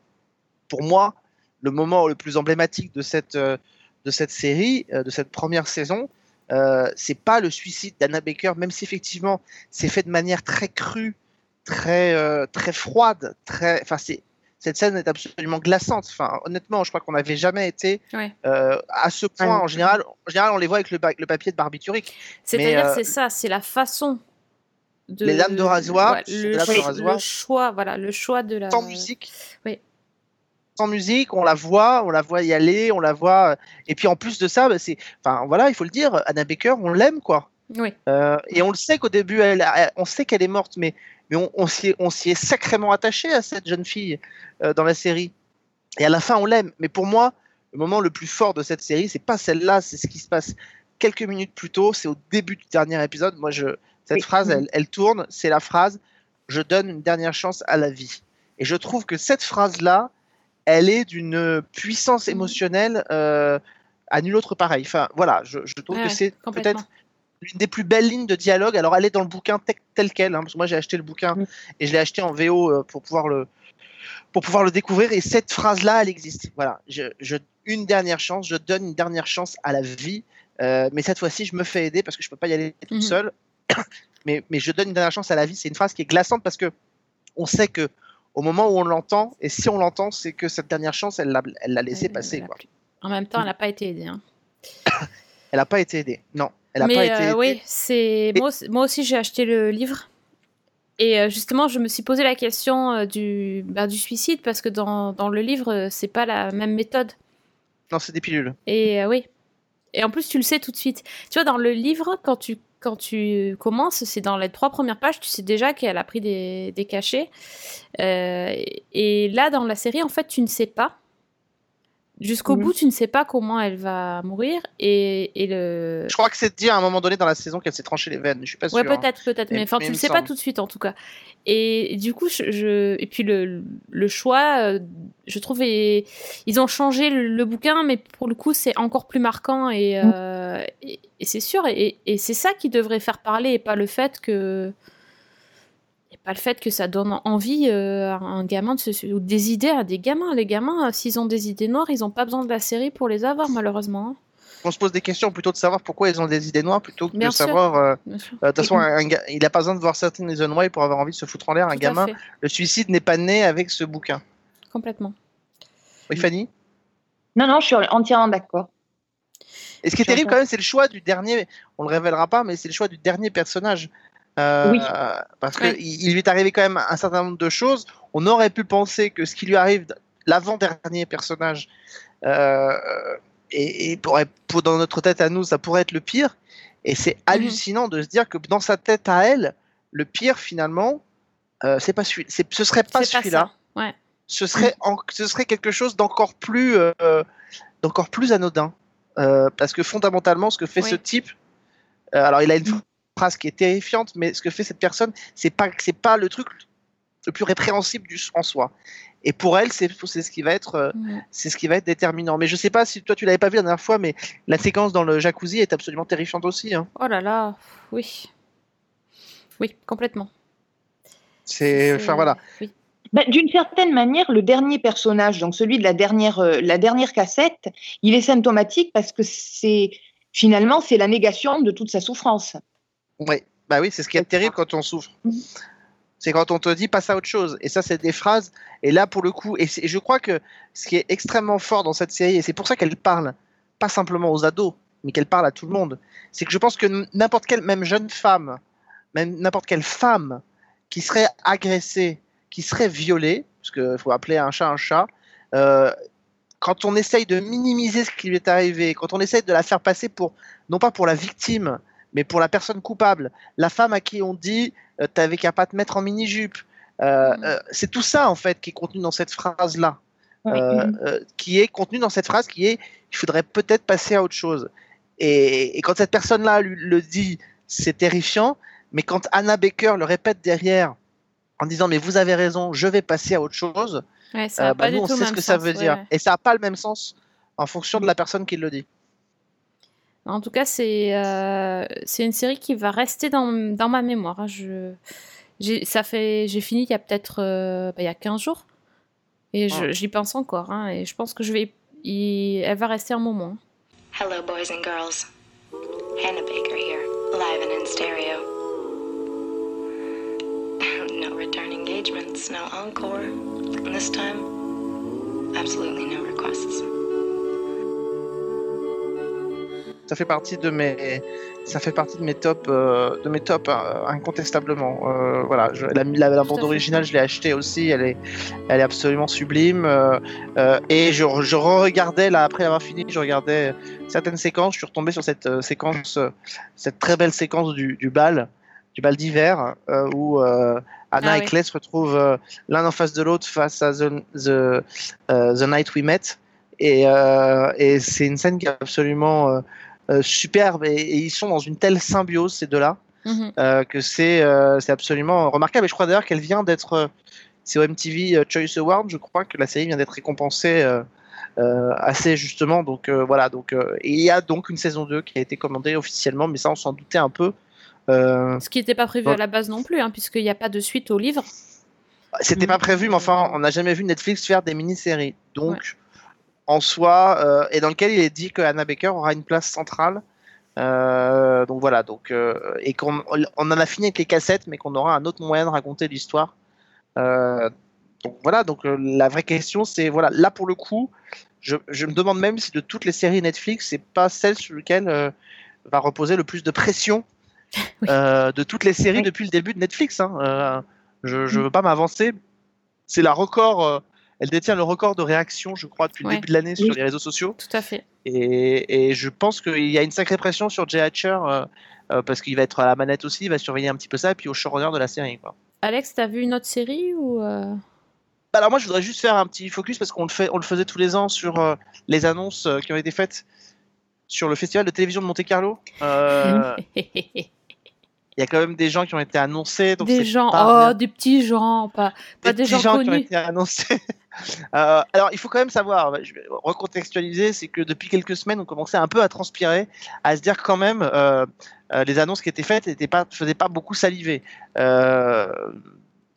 pour moi le moment le plus emblématique de cette de cette série, de cette première saison, euh, c'est pas le suicide d'Anna Baker, même si effectivement c'est fait de manière très crue, très euh, très froide, très. Enfin, c'est cette scène est absolument glaçante. Enfin, honnêtement, je crois qu'on n'avait jamais été Ouais. euh, à ce point. Ouais. En général, en général, on les voit avec le, papier de barbiturique. C'est-à-dire, euh, c'est ça, c'est la façon. De, Les lames de rasoir, Ouais, le, les lames de cho- rasoir. le choix, voilà, le choix de la. sans musique. oui. Sans musique, on la voit, on la voit y aller, on la voit. euh, Et puis en plus de ça, bah, c'est, enfin voilà, il faut le dire, Anna Baker, on l'aime quoi. Oui. Euh, et on le sait qu'au début, elle, elle- on sait qu'elle est morte, mais, mais on, on s'y est, sacrément attaché à cette jeune fille euh, dans la série. Et à la fin, on l'aime. Mais pour moi, le moment le plus fort de cette série, c'est pas celle-là, c'est ce qui se passe quelques minutes plus tôt. C'est au début du dernier épisode. Moi, je, cette Oui. phrase, elle, elle tourne. C'est la phrase "Je donne une dernière chance à la vie". Et je trouve que cette phrase-là, elle est d'une puissance Mhm. émotionnelle euh, à nul autre pareil. Enfin, voilà, je, je trouve Ouais, que c'est peut-être l'une des plus belles lignes de dialogue. Alors, elle est dans le bouquin tel, tel quel, hein, parce que moi j'ai acheté le bouquin Mm. et je l'ai acheté en VO euh, pour pouvoir le pour pouvoir le découvrir. Et cette phrase-là, elle existe. Voilà, je, je- une dernière chance, je donne une dernière chance à la vie, euh, mais cette fois-ci, je me fais aider parce que je peux pas y aller toute Mhm. seule. *coughs* mais, mais je donne une dernière chance à la vie. C'est une phrase qui est glaçante parce que on sait que au moment où on l'entend, et si on l'entend, c'est que cette dernière chance, elle l'a elle l'a laissé Elle- passer. elle a Quoi. plu. En même temps, elle n'a pas été aidée. hein. *coughs* Elle n'a pas été aidée. Non, elle n'a Mais pas été euh, aidée. oui, c'est moi, aussi- moi aussi j'ai acheté le livre. Et euh, justement, je me suis posé la question euh, du, bah, du suicide parce que dans, dans le livre, c'est pas la même méthode. Non, c'est des pilules. Et euh, oui. Et en plus, tu le sais tout de suite. Tu vois, dans le livre, quand tu, quand tu commences, c'est dans les trois premières pages, tu sais déjà qu'elle a pris des, cachets. Euh, et là, dans la série, en fait, tu ne sais pas. Jusqu'au Mhm. bout, tu ne sais pas comment elle va mourir. Et, et le. Je crois que c'est dit à un moment donné dans la saison qu'elle s'est tranchée les veines. Je suis pas sûr. Ouais, hein. peut-être, peut-être. Mais- enfin, tu il le sais pas tout de suite, en tout cas. Et, du coup, je, je- et puis le, le choix, euh, je trouve, est- ils ont changé le, le bouquin, mais pour le coup, c'est encore plus marquant et, euh, et, et c'est sûr. Et, et c'est ça qui devrait faire parler, et pas le fait que, pas le fait que ça donne envie euh, à un gamin de se, ou des idées à des gamins. Les gamins, euh, s'ils ont des idées noires, ils ont pas besoin de la série pour les avoir, malheureusement. hein. On se pose des questions plutôt de savoir pourquoi ils ont des idées noires plutôt que Bien de sûr. savoir. euh, De toute façon, un, il n'a pas besoin de voir Certain Reason Why pour avoir envie de se foutre en l'air. Un gamin, fait. le suicide n'est pas né avec ce bouquin. Complètement. Oui, Fanny? Non, non, je suis entièrement d'accord. Et ce qui est terrible quand même, c'est le choix du dernier. On le révélera pas, mais c'est le choix du dernier personnage. Euh, Oui. Parce Ouais. qu'il il lui est arrivé quand même un certain nombre de choses. On aurait pu penser que ce qui lui arrive, l'avant-dernier personnage, euh, et, et pour, dans notre tête à nous, ça pourrait être le pire. Et c'est hallucinant de se dire que dans sa tête à elle, le pire finalement, euh, c'est pas celui, c'est, ce serait pas celui-là. Ouais. Ce serait, en- ce serait quelque chose d'encore plus, euh, d'encore plus anodin. Parce que fondamentalement, ce que fait Oui. ce type, alors il a une phrase qui est terrifiante, mais ce que fait cette personne, c'est pas, c'est pas le truc le plus répréhensible du, en soi. Et pour elle, c'est, c'est ce qui va être, euh, Ouais. c'est ce qui va être déterminant. Mais je sais pas si toi tu l'avais pas vu la dernière fois, mais la séquence dans le jacuzzi est absolument terrifiante aussi. hein. Oh là là, oui. Oui, complètement. C'est, enfin voilà. Oui. Ben, D'une certaine manière, le dernier personnage, donc celui de la dernière, euh, la dernière cassette, il est symptomatique parce que c'est finalement c'est la négation de toute sa souffrance. Ouais. Bah oui, c'est ce qui est terrible quand on souffre. Mhm. C'est quand on te dit passe à autre chose. Et ça, c'est des phrases. Et là, pour le coup, et, je crois que ce qui est extrêmement fort dans cette série, et c'est pour ça qu'elle parle pas simplement aux ados, mais qu'elle parle à tout le monde, c'est que je pense que n'importe quelle, même jeune femme, même n'importe quelle femme qui serait agressée, qui serait violée, parce qu'il faut appeler un chat un chat, euh, quand on essaye de minimiser ce qui lui est arrivé, quand on essaye de la faire passer pour, non pas pour la victime, mais pour la personne coupable, la femme à qui on dit euh, t'avais qu'à pas te mettre en mini-jupe, euh, Mhm. euh, c'est tout ça en fait qui est contenu dans cette phrase-là, euh, qui est contenu dans cette phrase qui est il faudrait peut-être passer à autre chose. Et, et quand cette personne-là le dit, c'est terrifiant, mais quand Anna Baker le répète derrière en disant mais vous avez raison, je vais passer à autre chose, Ouais, ça euh, a bah, pas nous on sait ce que ça sens, veut ouais, dire. Et ça n'a pas le même sens en fonction de la personne qui le dit. En tout cas, c'est euh, c'est une série qui va rester dans, dans ma mémoire. hein. Je, j'ai, ça fait, j'ai fini il y a peut-être euh, bah, il y a 15 jours. Et je- Ah. j'y pense encore. hein, et je pense que je vais, y- elle va rester un moment. hein. Hello, boys and girls. Hannah Baker here, live and in stereo. *laughs* no return engagements, no encore. And this time, absolutely no requests. Ça fait partie de mes, ça fait partie de mes tops, euh, de mes tops euh, incontestablement. Euh, voilà, je- la, bande originale, je l'ai achetée aussi. Elle est, elle est absolument sublime. euh, et je, je regardais là après avoir fini, je regardais certaines séquences. Je suis retombé sur cette séquence, cette très belle séquence du, du bal, du bal d'hiver, où Anna Ah et oui. Clay se retrouvent l'un en face de l'autre face à The, the, The Night We Met. Et, et c'est une scène qui est absolument superbe et, et ils sont dans une telle symbiose ces deux-là Mhm. euh, que c'est euh, c'est absolument remarquable. Et je crois d'ailleurs qu'elle vient d'être, euh, c'est au MTV euh, Choice Award, je crois que la série vient d'être récompensée euh, euh, assez justement. Donc euh, voilà, donc euh, il y a donc une saison 2 qui a été commandée officiellement, mais ça on s'en doutait un peu. Euh, Ce qui n'était pas prévu à la base non plus, hein, puisqu'il n'y a pas de suite au livre. C'était Mm. pas prévu, mais enfin, on n'a jamais vu Netflix faire des mini-séries. Donc, en soi, euh, et dans lequel il est dit que Anna Baker aura une place centrale. Euh, donc voilà, donc, euh, et qu'on on en a fini avec les cassettes, mais qu'on aura un autre moyen de raconter l'histoire. Donc voilà, donc la vraie question, c'est voilà, là pour le coup, je, je me demande même si de toutes les séries Netflix, c'est pas celle sur laquelle euh, va reposer le plus de pression *laughs* Oui. euh, de toutes les séries Oui. depuis le début de Netflix. hein. Euh, je, je veux pas m'avancer. C'est la record. Elle détient le record de réaction, je crois, depuis Ouais. le début de l'année sur les réseaux sociaux. Tout à fait. Et, et je pense qu'il y a une sacrée pression sur Jay Hatcher euh, euh, parce qu'il va être à la manette aussi, il va surveiller un petit peu ça, et puis au showrunner de la série. Quoi. Alex, t'as vu une autre série ou euh, Bah, Alors moi, je voudrais juste faire un petit focus parce qu'on le fait, on le faisait tous les ans sur les annonces qui ont été faites sur le festival de télévision de Monte Carlo. *laughs* Il y a quand même des gens qui ont été annoncés. Donc Des gens, pas oh, des petits gens, pas, pas des, gens, qui ont connus. été annoncés. Euh, alors, il faut quand même savoir, je vais recontextualiser, c'est que depuis quelques semaines, on commençait un peu à transpirer, à se dire quand même, euh, euh, les annonces qui étaient faites ne faisaient pas beaucoup saliver.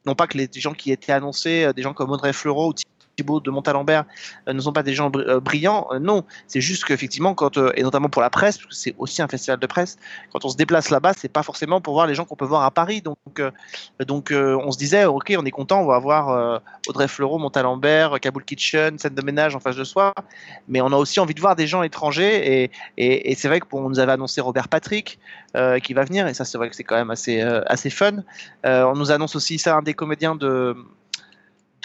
Non pas que les gens qui étaient annoncés, des gens comme Audrey Fleurot ou De Montalembert, euh, ne sont pas des gens euh, brillants. Euh, non, c'est juste qu'effectivement, quand et notamment pour la presse, parce que c'est aussi un festival de presse, quand on se déplace là-bas, c'est pas forcément pour voir les gens qu'on peut voir à Paris. Donc, donc on se disait, ok, on est content, on va avoir Audrey Fleurot, Montalembert, Kaboul Kitchen, scène de ménage en face de soi, mais on a aussi envie de voir des gens étrangers et, et, c'est vrai que pour- on nous avait annoncé Robert Patrick qui va venir et ça c'est vrai que c'est quand même assez assez fun. On nous annonce aussi ça un des comédiens de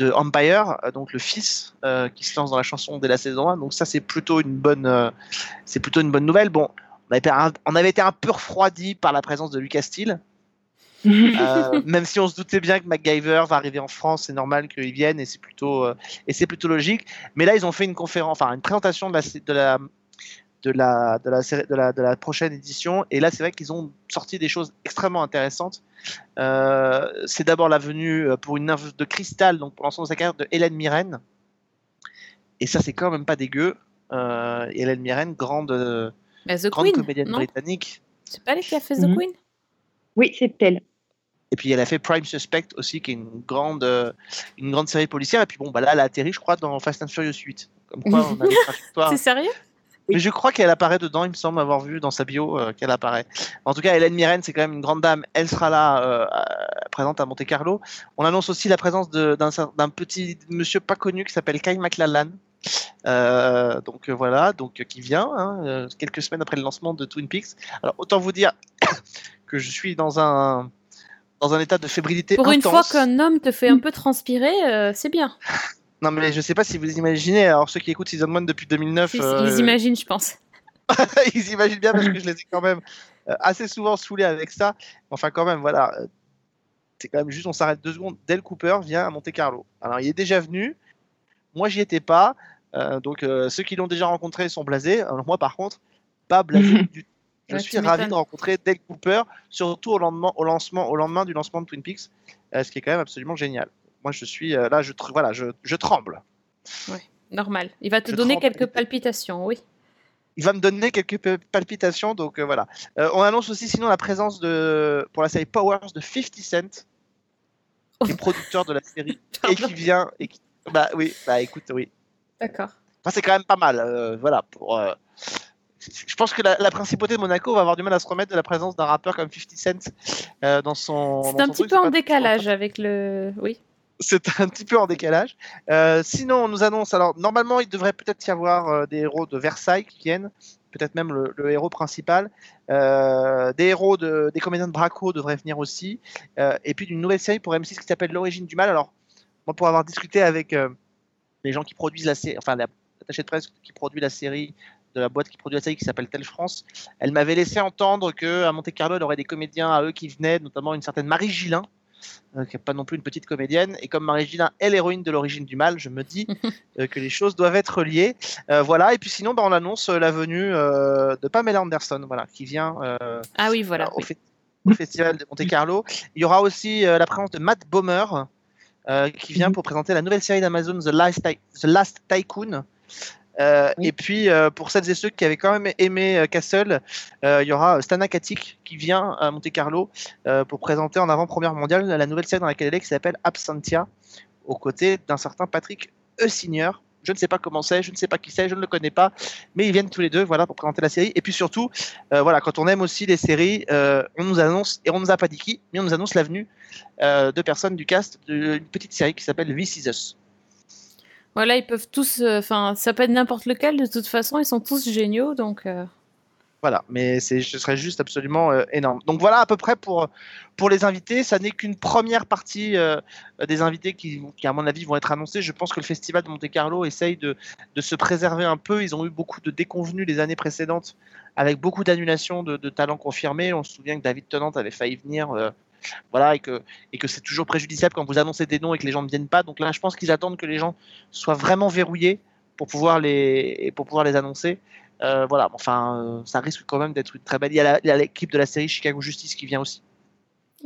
de Empire, euh, donc le fils euh, qui se lance dans la chanson dès la saison 1. Donc ça c'est plutôt une bonne euh, c'est plutôt une bonne nouvelle. Bon, on avait, été un- on avait été un peu refroidi par la présence de Lucas Steele. *laughs* Euh, même si on se doutait bien que MacGyver va arriver en France, c'est normal qu'il vienne et c'est plutôt et c'est plutôt logique. Mais là, ils ont fait une conférence, enfin une présentation de la de la de la de la série- de la, de la prochaine édition. Et là, c'est vrai qu'ils ont sorti des choses extrêmement intéressantes. Euh, c'est d'abord la venue euh, pour une œuvre de cristal, donc pour l'ensemble de sa carrière, de Hélène Mirren. Et ça, c'est quand même pas dégueu. Euh, Hélène Mirren, grande euh, Mais The grande Queen, comédienne non britannique. C'est pas elle qui a fait The Mhm. Queen? Oui, c'est elle. Et puis elle a fait Prime Suspect aussi, qui est une grande, euh, une grande série policière. Et puis bon, bah là, elle a atterri, je crois, dans Fast and Furious 8. Comme quoi, *laughs* on a des trajectoires. C'est sérieux? Mais je crois qu'elle apparaît dedans, il me semble avoir vu dans sa bio euh, qu'elle apparaît. En tout cas, Hélène Mirren, c'est quand même une grande dame. Elle sera là, euh, à- présente à Monte Carlo. On annonce aussi la présence d'un petit monsieur pas connu qui s'appelle Kyle MacLachlan. Euh, donc euh, voilà, donc euh, qui vient hein, euh, quelques semaines après le lancement de Twin Peaks. Alors autant vous dire *coughs* que je suis dans un dans un état de fébrilité Pour une fois qu'un homme te fait un peu transpirer, euh, c'est bien. *laughs* Non mais je sais pas si vous imaginez. Alors ceux qui écoutent Season 1 depuis 2009, Ils, euh, ils imaginent, je pense. *laughs* ils imaginent bien parce que je les ai quand même euh, assez souvent saoulés avec ça. Enfin, quand même, voilà. C'est quand même juste, on s'arrête deux secondes. Del Cooper vient à Monte Carlo. Alors, il est déjà venu. Moi, j'y étais pas. Euh, donc, euh, ceux qui l'ont déjà rencontré sont blasés. Alors, moi, par contre, pas blasé *laughs* du tout. Je Ouais, suis ravi de rencontrer Del Cooper, surtout au lendemain, au lancement, au lendemain du lancement de Twin Peaks, euh, ce qui est quand même absolument génial. Moi, je suis euh, là, je, tr- voilà, je, je tremble. Normal. Il va te Je donner quelques palpitations, oui. il va me donner quelques pa- palpitations, donc euh, voilà. Euh, on annonce aussi sinon la présence de pour la série Powers de 50 Cent, qui est producteur de la série *laughs* et qui vient et qui bah oui, bah écoute, oui. D'accord. Enfin, c'est quand même pas mal, euh, voilà. Pour je pense que la, la principauté de Monaco va avoir du mal à se remettre de la présence d'un rappeur comme 50 Cent dans son. C'est un son petit truc, peu en décalage avec le. Oui. C'est un petit peu en décalage. Euh, sinon, on nous annonce. Alors, normalement, il devrait peut-être y avoir euh, des héros de Versailles qui viennent. Peut-être même le, héros principal. Euh, des héros de, des comédiens de Braco devraient venir aussi. Et puis d'une nouvelle série pour M6 qui s'appelle L'origine du mal. Alors, moi, pour avoir discuté avec les gens qui produisent la série, enfin, la- l'attaché de presse qui produit la série, de la boîte qui produit la série qui s'appelle Telle France, elle m'avait laissé entendre que à Monte Carlo, il y aurait des comédiens à eux qui venaient, notamment une certaine Marie Gillin, euh, qui n'est pas non plus une petite comédienne. Et comme Marie Gillin est l'héroïne de l'origine du mal, je me dis *laughs* euh, que les choses doivent être liées. Euh, voilà. Et puis sinon, bah, on annonce la venue de Pamela Anderson, voilà, qui vient Ah oui, voilà. au, oui. fe- au festival de Monte Carlo. Il y aura aussi la présence de Matt Bomer, qui vient Mhm. pour présenter la nouvelle série d'Amazon The Last Tycoon. Euh, Oui. Et puis, euh, pour celles et ceux qui avaient quand même aimé euh, Castle, il y aura Stana Katic qui vient à Monte Carlo pour présenter en avant-première mondiale la nouvelle série dans laquelle elle est qui s'appelle Absentia, aux côtés d'un certain Patrick Eusigneur. Je ne sais pas comment c'est, je ne sais pas qui c'est, je ne le connais pas, mais ils viennent tous les deux voilà, pour présenter la série. Et puis surtout, voilà, quand on aime aussi les séries, on nous annonce, et on nous a pas dit qui, mais on nous annonce la venue euh, de personnes du cast d'une petite série qui s'appelle This Is Us. Voilà, ils peuvent tous. euh, Enfin, ça peut être n'importe lequel, de toute façon, ils sont tous géniaux, donc. euh, Voilà, mais ce serait juste absolument euh, énorme. Donc voilà à peu près pour, pour les invités. Ça n'est qu'une première partie des invités qui, qui, à mon avis, vont être annoncés. Je pense que le festival de Monte-Carlo essaye de, de se préserver un peu. Ils ont eu beaucoup de déconvenus les années précédentes, avec beaucoup d'annulations de, de talents confirmés. On se souvient que David Tennant avait failli venir. Voilà, et que, et que c'est toujours préjudiciable quand vous annoncez des noms et que les gens ne viennent pas. Donc là, je pense qu'ils attendent que les gens soient vraiment verrouillés pour pouvoir les, pour pouvoir les annoncer. Euh, voilà, enfin, euh, ça risque quand même d'être une très belle. Il y a l'équipe de la série Chicago Justice qui vient aussi.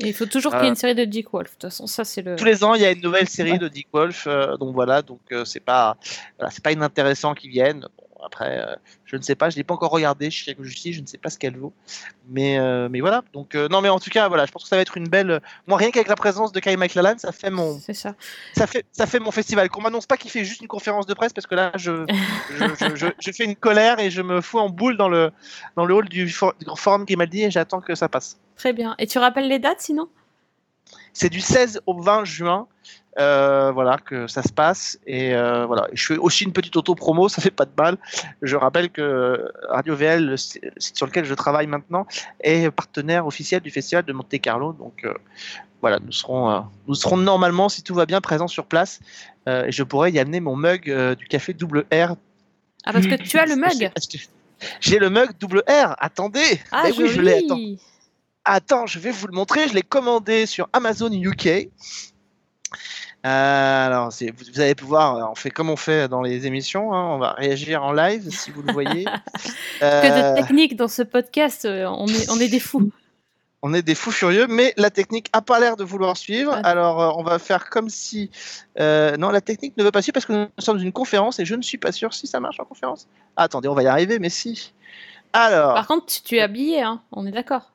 et il faut toujours qu'il y ait une série de Dick Wolf. De toute façon, ça, c'est le. Tous les ans, il y a une nouvelle série de Dick Wolf, euh, donc voilà, donc euh, c'est pas, voilà, c'est pas inintéressant qu'ils viennent. Bon, après, euh, je ne sais pas, je l'ai pas encore regardé Chicago Justice, je ne sais pas ce qu'elle vaut, mais euh, mais voilà. Donc euh, non, mais en tout cas, voilà, je pense que ça va être une belle. Moi, rien qu'avec la présence de Kyle MacLachlan, ça fait mon, C'est ça. ça fait, ça fait mon festival. Qu'on m'annonce pas qu'il fait juste une conférence de presse parce que là, je, *laughs* je, je, je- je fais une colère et je me fous en boule dans le, dans le hall du, for- du forum Grimaldi et j'attends que ça passe. Très bien. Et tu rappelles les dates sinon? C'est du 16 au 20 juin. Euh, voilà que ça se passe et euh, voilà je fais aussi une petite auto promo *laughs* ça fait pas de mal je rappelle que Radio VL le site sur lequel je travaille maintenant est partenaire officiel du festival de Monte Carlo donc euh, voilà nous serons nous serons normalement si tout va bien présents sur place et je pourrais y amener mon mug du café double R Ah, parce que tu as le mug J'ai le mug double R. Attendez. Ah, oui, je l'ai. Attends, je vais vous le montrer. Je l'ai commandé sur Amazon UK. Euh, alors, vous, vous allez pouvoir, euh, on fait comme on fait dans les émissions, hein, on va réagir en live si vous le voyez. *laughs* Que Euh, de technique dans ce podcast, euh, on est, on est des fous. on est des fous furieux, mais la technique a pas l'air de vouloir suivre. Ouais. Alors, euh, on va faire comme si. euh, non, la technique ne veut pas suivre parce que nous sommes une conférence et je ne suis pas sûr si ça marche en conférence. Ah, attendez, on va y arriver, mais si. Alors. Par contre, tu, tu es habillé, hein, on est d'accord.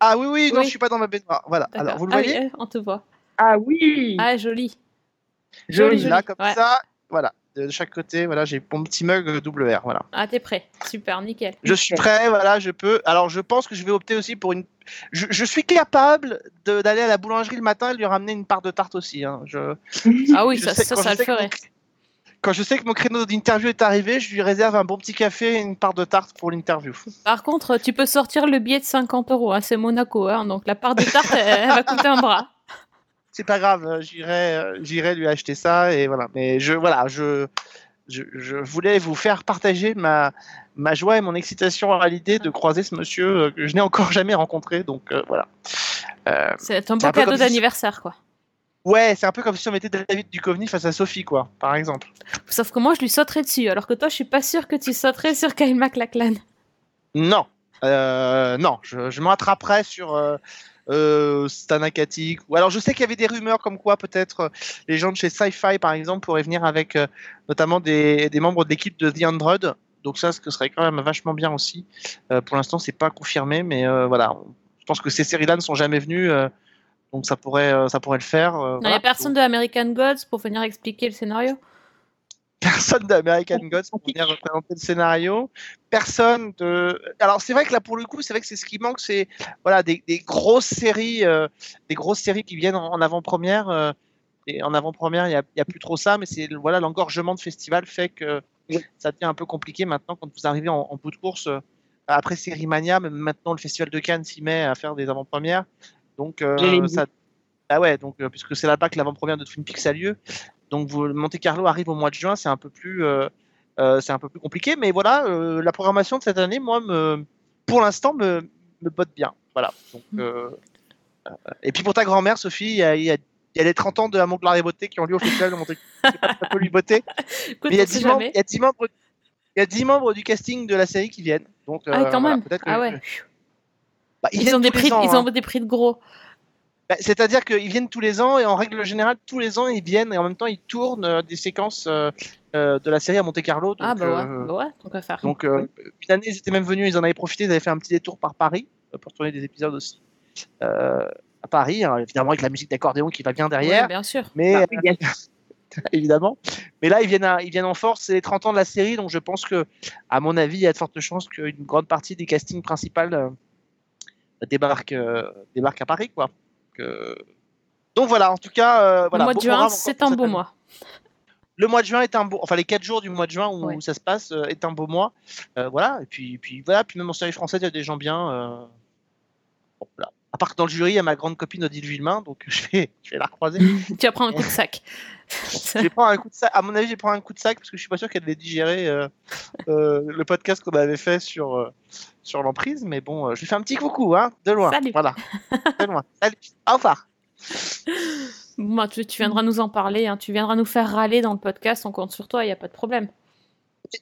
Ah oui, oui, non, Oui. je suis pas dans ma baignoire. Voilà. Alors, vous le Ah oui, voyez euh, on te voit. Ah oui Ah, joli. Joli, joli. Là, comme Ouais. ça. Voilà. De chaque côté, voilà, j'ai mon petit mug double R. Voilà. Ah, t'es prêt. Super, nickel. Je suis prêt, voilà, je peux. Alors, je pense que je vais opter aussi pour une. Je, je suis capable d'aller à la boulangerie le matin et lui ramener une part de tarte aussi. hein. Je, *laughs* Ah oui, je ça, sais- ça, quand ça je le sais que mon ferait. Quand je sais que mon créneau d'interview est arrivé, je lui réserve un bon petit café et une part de tarte pour l'interview. Par contre, tu peux sortir le billet de 50 euros. hein, C'est Monaco, hein, donc la part de tarte, elle, elle va coûter un bras. C'est pas grave, euh, j'irai, euh, j'irai lui acheter ça et voilà. Mais je, voilà, je, je, je voulais vous faire partager ma, ma joie et mon excitation à l'idée de croiser ce monsieur euh, que je n'ai encore jamais rencontré. Donc euh, voilà. Euh, C'est un C'est beau cadeau si- d'anniversaire, quoi. ouais, c'est un peu comme si on mettait David Duchovny face à Sophie, quoi, par exemple. Sauf que moi, je lui sauterais dessus, alors que toi, je suis pas sûre que tu sauterais sur Kyle MacLachlan. Non, euh, non, je, je m'attraperai sur euh, euh, Stan Akatic. Ou alors, je sais qu'il y avait des rumeurs comme quoi peut-être les gens de chez Sci-Fi, par exemple, pourraient venir avec euh, notamment des, des membres de l'équipe de The Android. Donc ça, ce que serait quand même vachement bien aussi. Euh, pour l'instant, c'est pas confirmé, mais euh, voilà, je pense que ces séries-là ne sont jamais venues, donc ça pourrait, ça pourrait le faire. il n'y voilà. a personne de American Gods pour venir expliquer le scénario. Personne d'American Gods pour venir représenter le scénario, personne de. Alors c'est vrai que là pour le coup, c'est vrai que c'est ce qui manque, c'est voilà des, des grosses séries, euh, des grosses séries qui viennent en, avant-première. euh, et en avant-première, il y a, plus trop ça, mais c'est voilà l'engorgement de festival fait que Oui. ça devient un peu compliqué maintenant quand vous arrivez en, en bout de course. euh, après Série Mania, même maintenant le festival de Cannes s'y met à faire des avant-premières, donc ça. Ah ouais, donc euh, puisque c'est là-bas que l'avant-première de Twin Peaks a lieu, donc vous, Monte Carlo arrive au mois de juin, c'est un peu plus, euh, euh, c'est un peu plus compliqué, mais voilà, euh, la programmation de cette année, moi, me, pour l'instant, me, me botte bien. Voilà. Donc, Mm. euh, euh, et puis pour ta grand-mère, Sophie, il y a, il y a- il y a les 30 ans de Amour, Gloire et Beauté qui ont lieu au festival de Monte ça peut lui. *laughs* Écoute, Mais il y, a on sait 10 membres, il y a 10 membres. Il y a 10 membres du casting de la série qui viennent. Donc, Ah, euh, quand voilà, même. que- Ah ouais. Bah, Ils, viennent ont des prix, ans, ils hein. ont des prix de gros. Bah, C'est-à-dire qu'ils viennent tous les ans et en règle générale, tous les ans, ils viennent et en même temps, ils tournent euh, des séquences euh, euh, de la série à Monte Carlo. ah bah ouais, euh, bah ouais, donc à faire. Donc, euh, une année, ils étaient même venus, ils en avaient profité, ils avaient fait un petit détour par Paris pour tourner des épisodes aussi à Paris, hein, évidemment avec la musique d'accordéon qui va bien derrière, Ouais, bien sûr. mais Bah oui, bien sûr. évidemment. Mais là, ils viennent, à- ils viennent en force, c'est les 30 ans de la série, donc je pense que, à mon avis, il y a de fortes chances qu'une grande partie des castings principaux euh, débarquent, débarquent à Paris, quoi. Donc, euh, donc voilà, en tout cas, euh, voilà, le mois de juin, c'est un beau année. mois. Le mois de juin est un beau, enfin les quatre jours du mois de juin où Ouais. ça se passe euh, est un beau mois. Euh, voilà, et puis, puis voilà, puis même en série française, il y a des gens bien. euh, bon, voilà. À part que dans le jury, il y a ma grande copine Odile Villemin, donc je vais, *laughs* je vais la recroiser. Tu vas prendre un coup de sac. je vais prendre un coup de sac. À mon avis, je vais prendre un coup de sac parce que je suis pas sûr qu'elle ait digéré euh, euh, le podcast qu'on avait fait sur euh, sur l'emprise, mais bon, je lui fais un petit coucou, hein, de loin. Salut. Voilà, de loin. *laughs* Salut. Au revoir. Bon, tu, tu viendras nous en parler, hein. tu viendras nous faire râler dans le podcast, on compte sur toi, il n'y a pas de problème.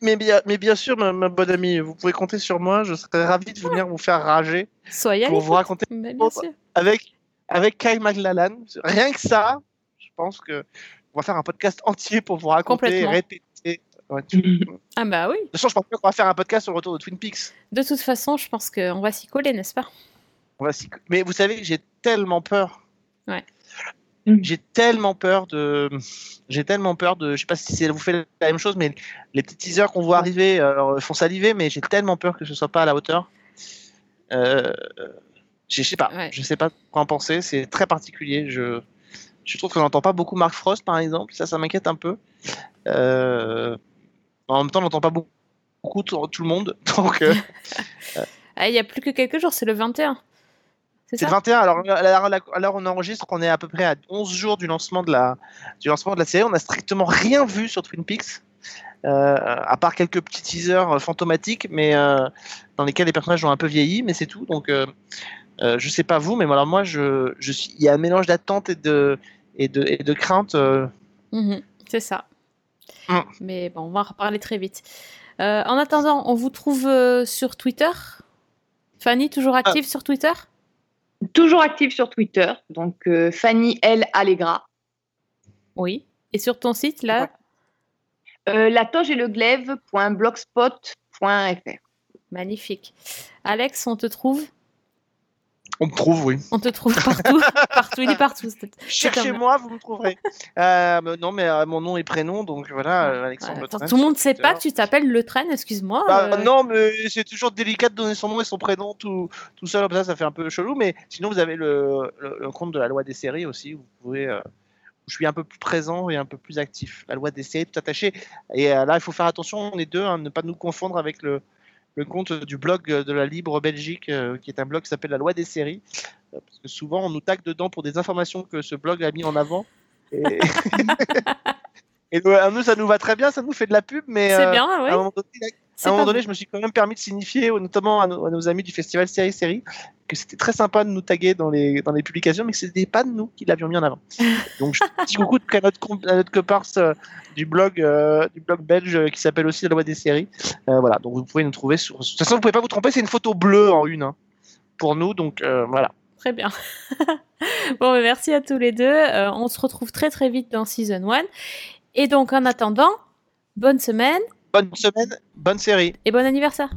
Mais bien, mais bien sûr, ma, ma bonne amie, vous pouvez compter sur moi. Je serais ravi de venir vous faire rager Soyez pour vous raconter Mais bien sûr. avec, avec Kyle McLallan. Rien que ça, je pense que on va faire un podcast entier pour vous raconter répéter. Ouais, tu- de *laughs* toute Ah bah oui. façon, je pense qu'on va faire un podcast sur le retour de Twin Peaks. De toute façon, je pense qu'on va s'y coller, n'est-ce pas? On va s'y- Mais vous savez, j'ai tellement peur. Ouais. J'ai tellement peur de. J'ai tellement peur de. Je sais pas si ça vous fait la même chose, mais les petits teasers qu'on voit arriver alors, font saliver, mais j'ai tellement peur que ce soit pas à la hauteur. Euh, je sais pas. Ouais. Je sais pas quoi en penser. C'est très particulier. Je, je trouve qu'on n'entend pas beaucoup Mark Frost, par exemple. Ça, ça m'inquiète un peu. Euh, En même temps, on n'entend pas beaucoup, tout, tout le monde. *laughs* Donc, euh, *laughs* Ah, Il n'y a plus que quelques jours, c'est le 21. C'est le 21. Alors, où on enregistre, on est à peu près à 11 jours du lancement de la, du lancement de la série. On n'a strictement rien vu sur Twin Peaks, euh, à part quelques petits teasers euh, fantomatiques, mais euh, dans lesquels les personnages ont un peu vieilli, mais c'est tout. Donc, euh, je sais pas vous, mais alors moi, je, je suis, il y a un mélange d'attente et de, et de, et de crainte. Mhm, c'est ça. Mm. Mais bon, on va en reparler très vite. En attendant, on vous trouve sur Twitter? Fanny, toujours Ah. active sur Twitter? Toujours active sur Twitter, donc euh, Fanny L. Allegra. Oui. Et sur ton site, là Euh, la toge et le glaive.blogspot.fr. Magnifique. Alex, on te trouve? On me trouve, oui. On te trouve partout *laughs* Partout, il est partout. Cherchez-moi, vous me trouverez. Euh, non, mais euh, mon nom et prénom, donc voilà, euh, Alexandre Ouais, Le attends, Train tout le monde sait Twitter. pas que tu t'appelles Le Train, excuse-moi. Bah, Non, mais c'est toujours délicat de donner son nom et son prénom tout, tout seul, comme ça, ça fait un peu chelou. Mais sinon, vous avez le, le, le compte de la loi des séries aussi, où vous pouvez. où je suis un peu plus présent et un peu plus actif. La loi des séries, tout attaché. Et là, il faut faire attention, on est deux, hein, ne pas nous confondre avec le, le compte du blog de la Libre Belgique, euh, qui est un blog qui s'appelle La loi des séries. Euh, Parce que souvent, on nous tague dedans pour des informations que ce blog a mis en avant. Et, *laughs* *laughs* et nous, ça nous va très bien, ça nous fait de la pub, mais c'est euh, bien, à un oui. moment donné, C'est à un moment donné, je me suis quand même permis de signifier, au- notamment à nos, à nos amis du festival Série Série, que c'était très sympa de nous taguer dans les, dans les publications, mais que ce n'était pas nous qui l'avions mis en avant. *laughs* Donc, je dis coucou à notre, à notre comparse euh, du blog, euh, du blog belge euh, qui s'appelle aussi La Loi des Séries. Euh, voilà, donc vous pouvez nous trouver sur. De toute façon, vous pouvez pas vous tromper, c'est une photo bleue en une hein, pour nous, donc euh, voilà. Très bien. *laughs* bon, merci à tous les deux. Euh, on se retrouve très très vite dans Season 1. Et donc, en attendant, bonne semaine Bonne semaine, bonne série. et bon anniversaire.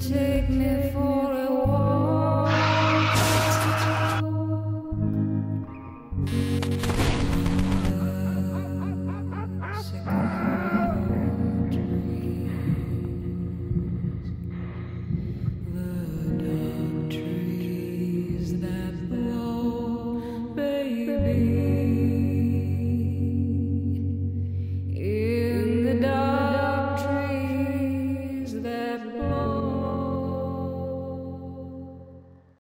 take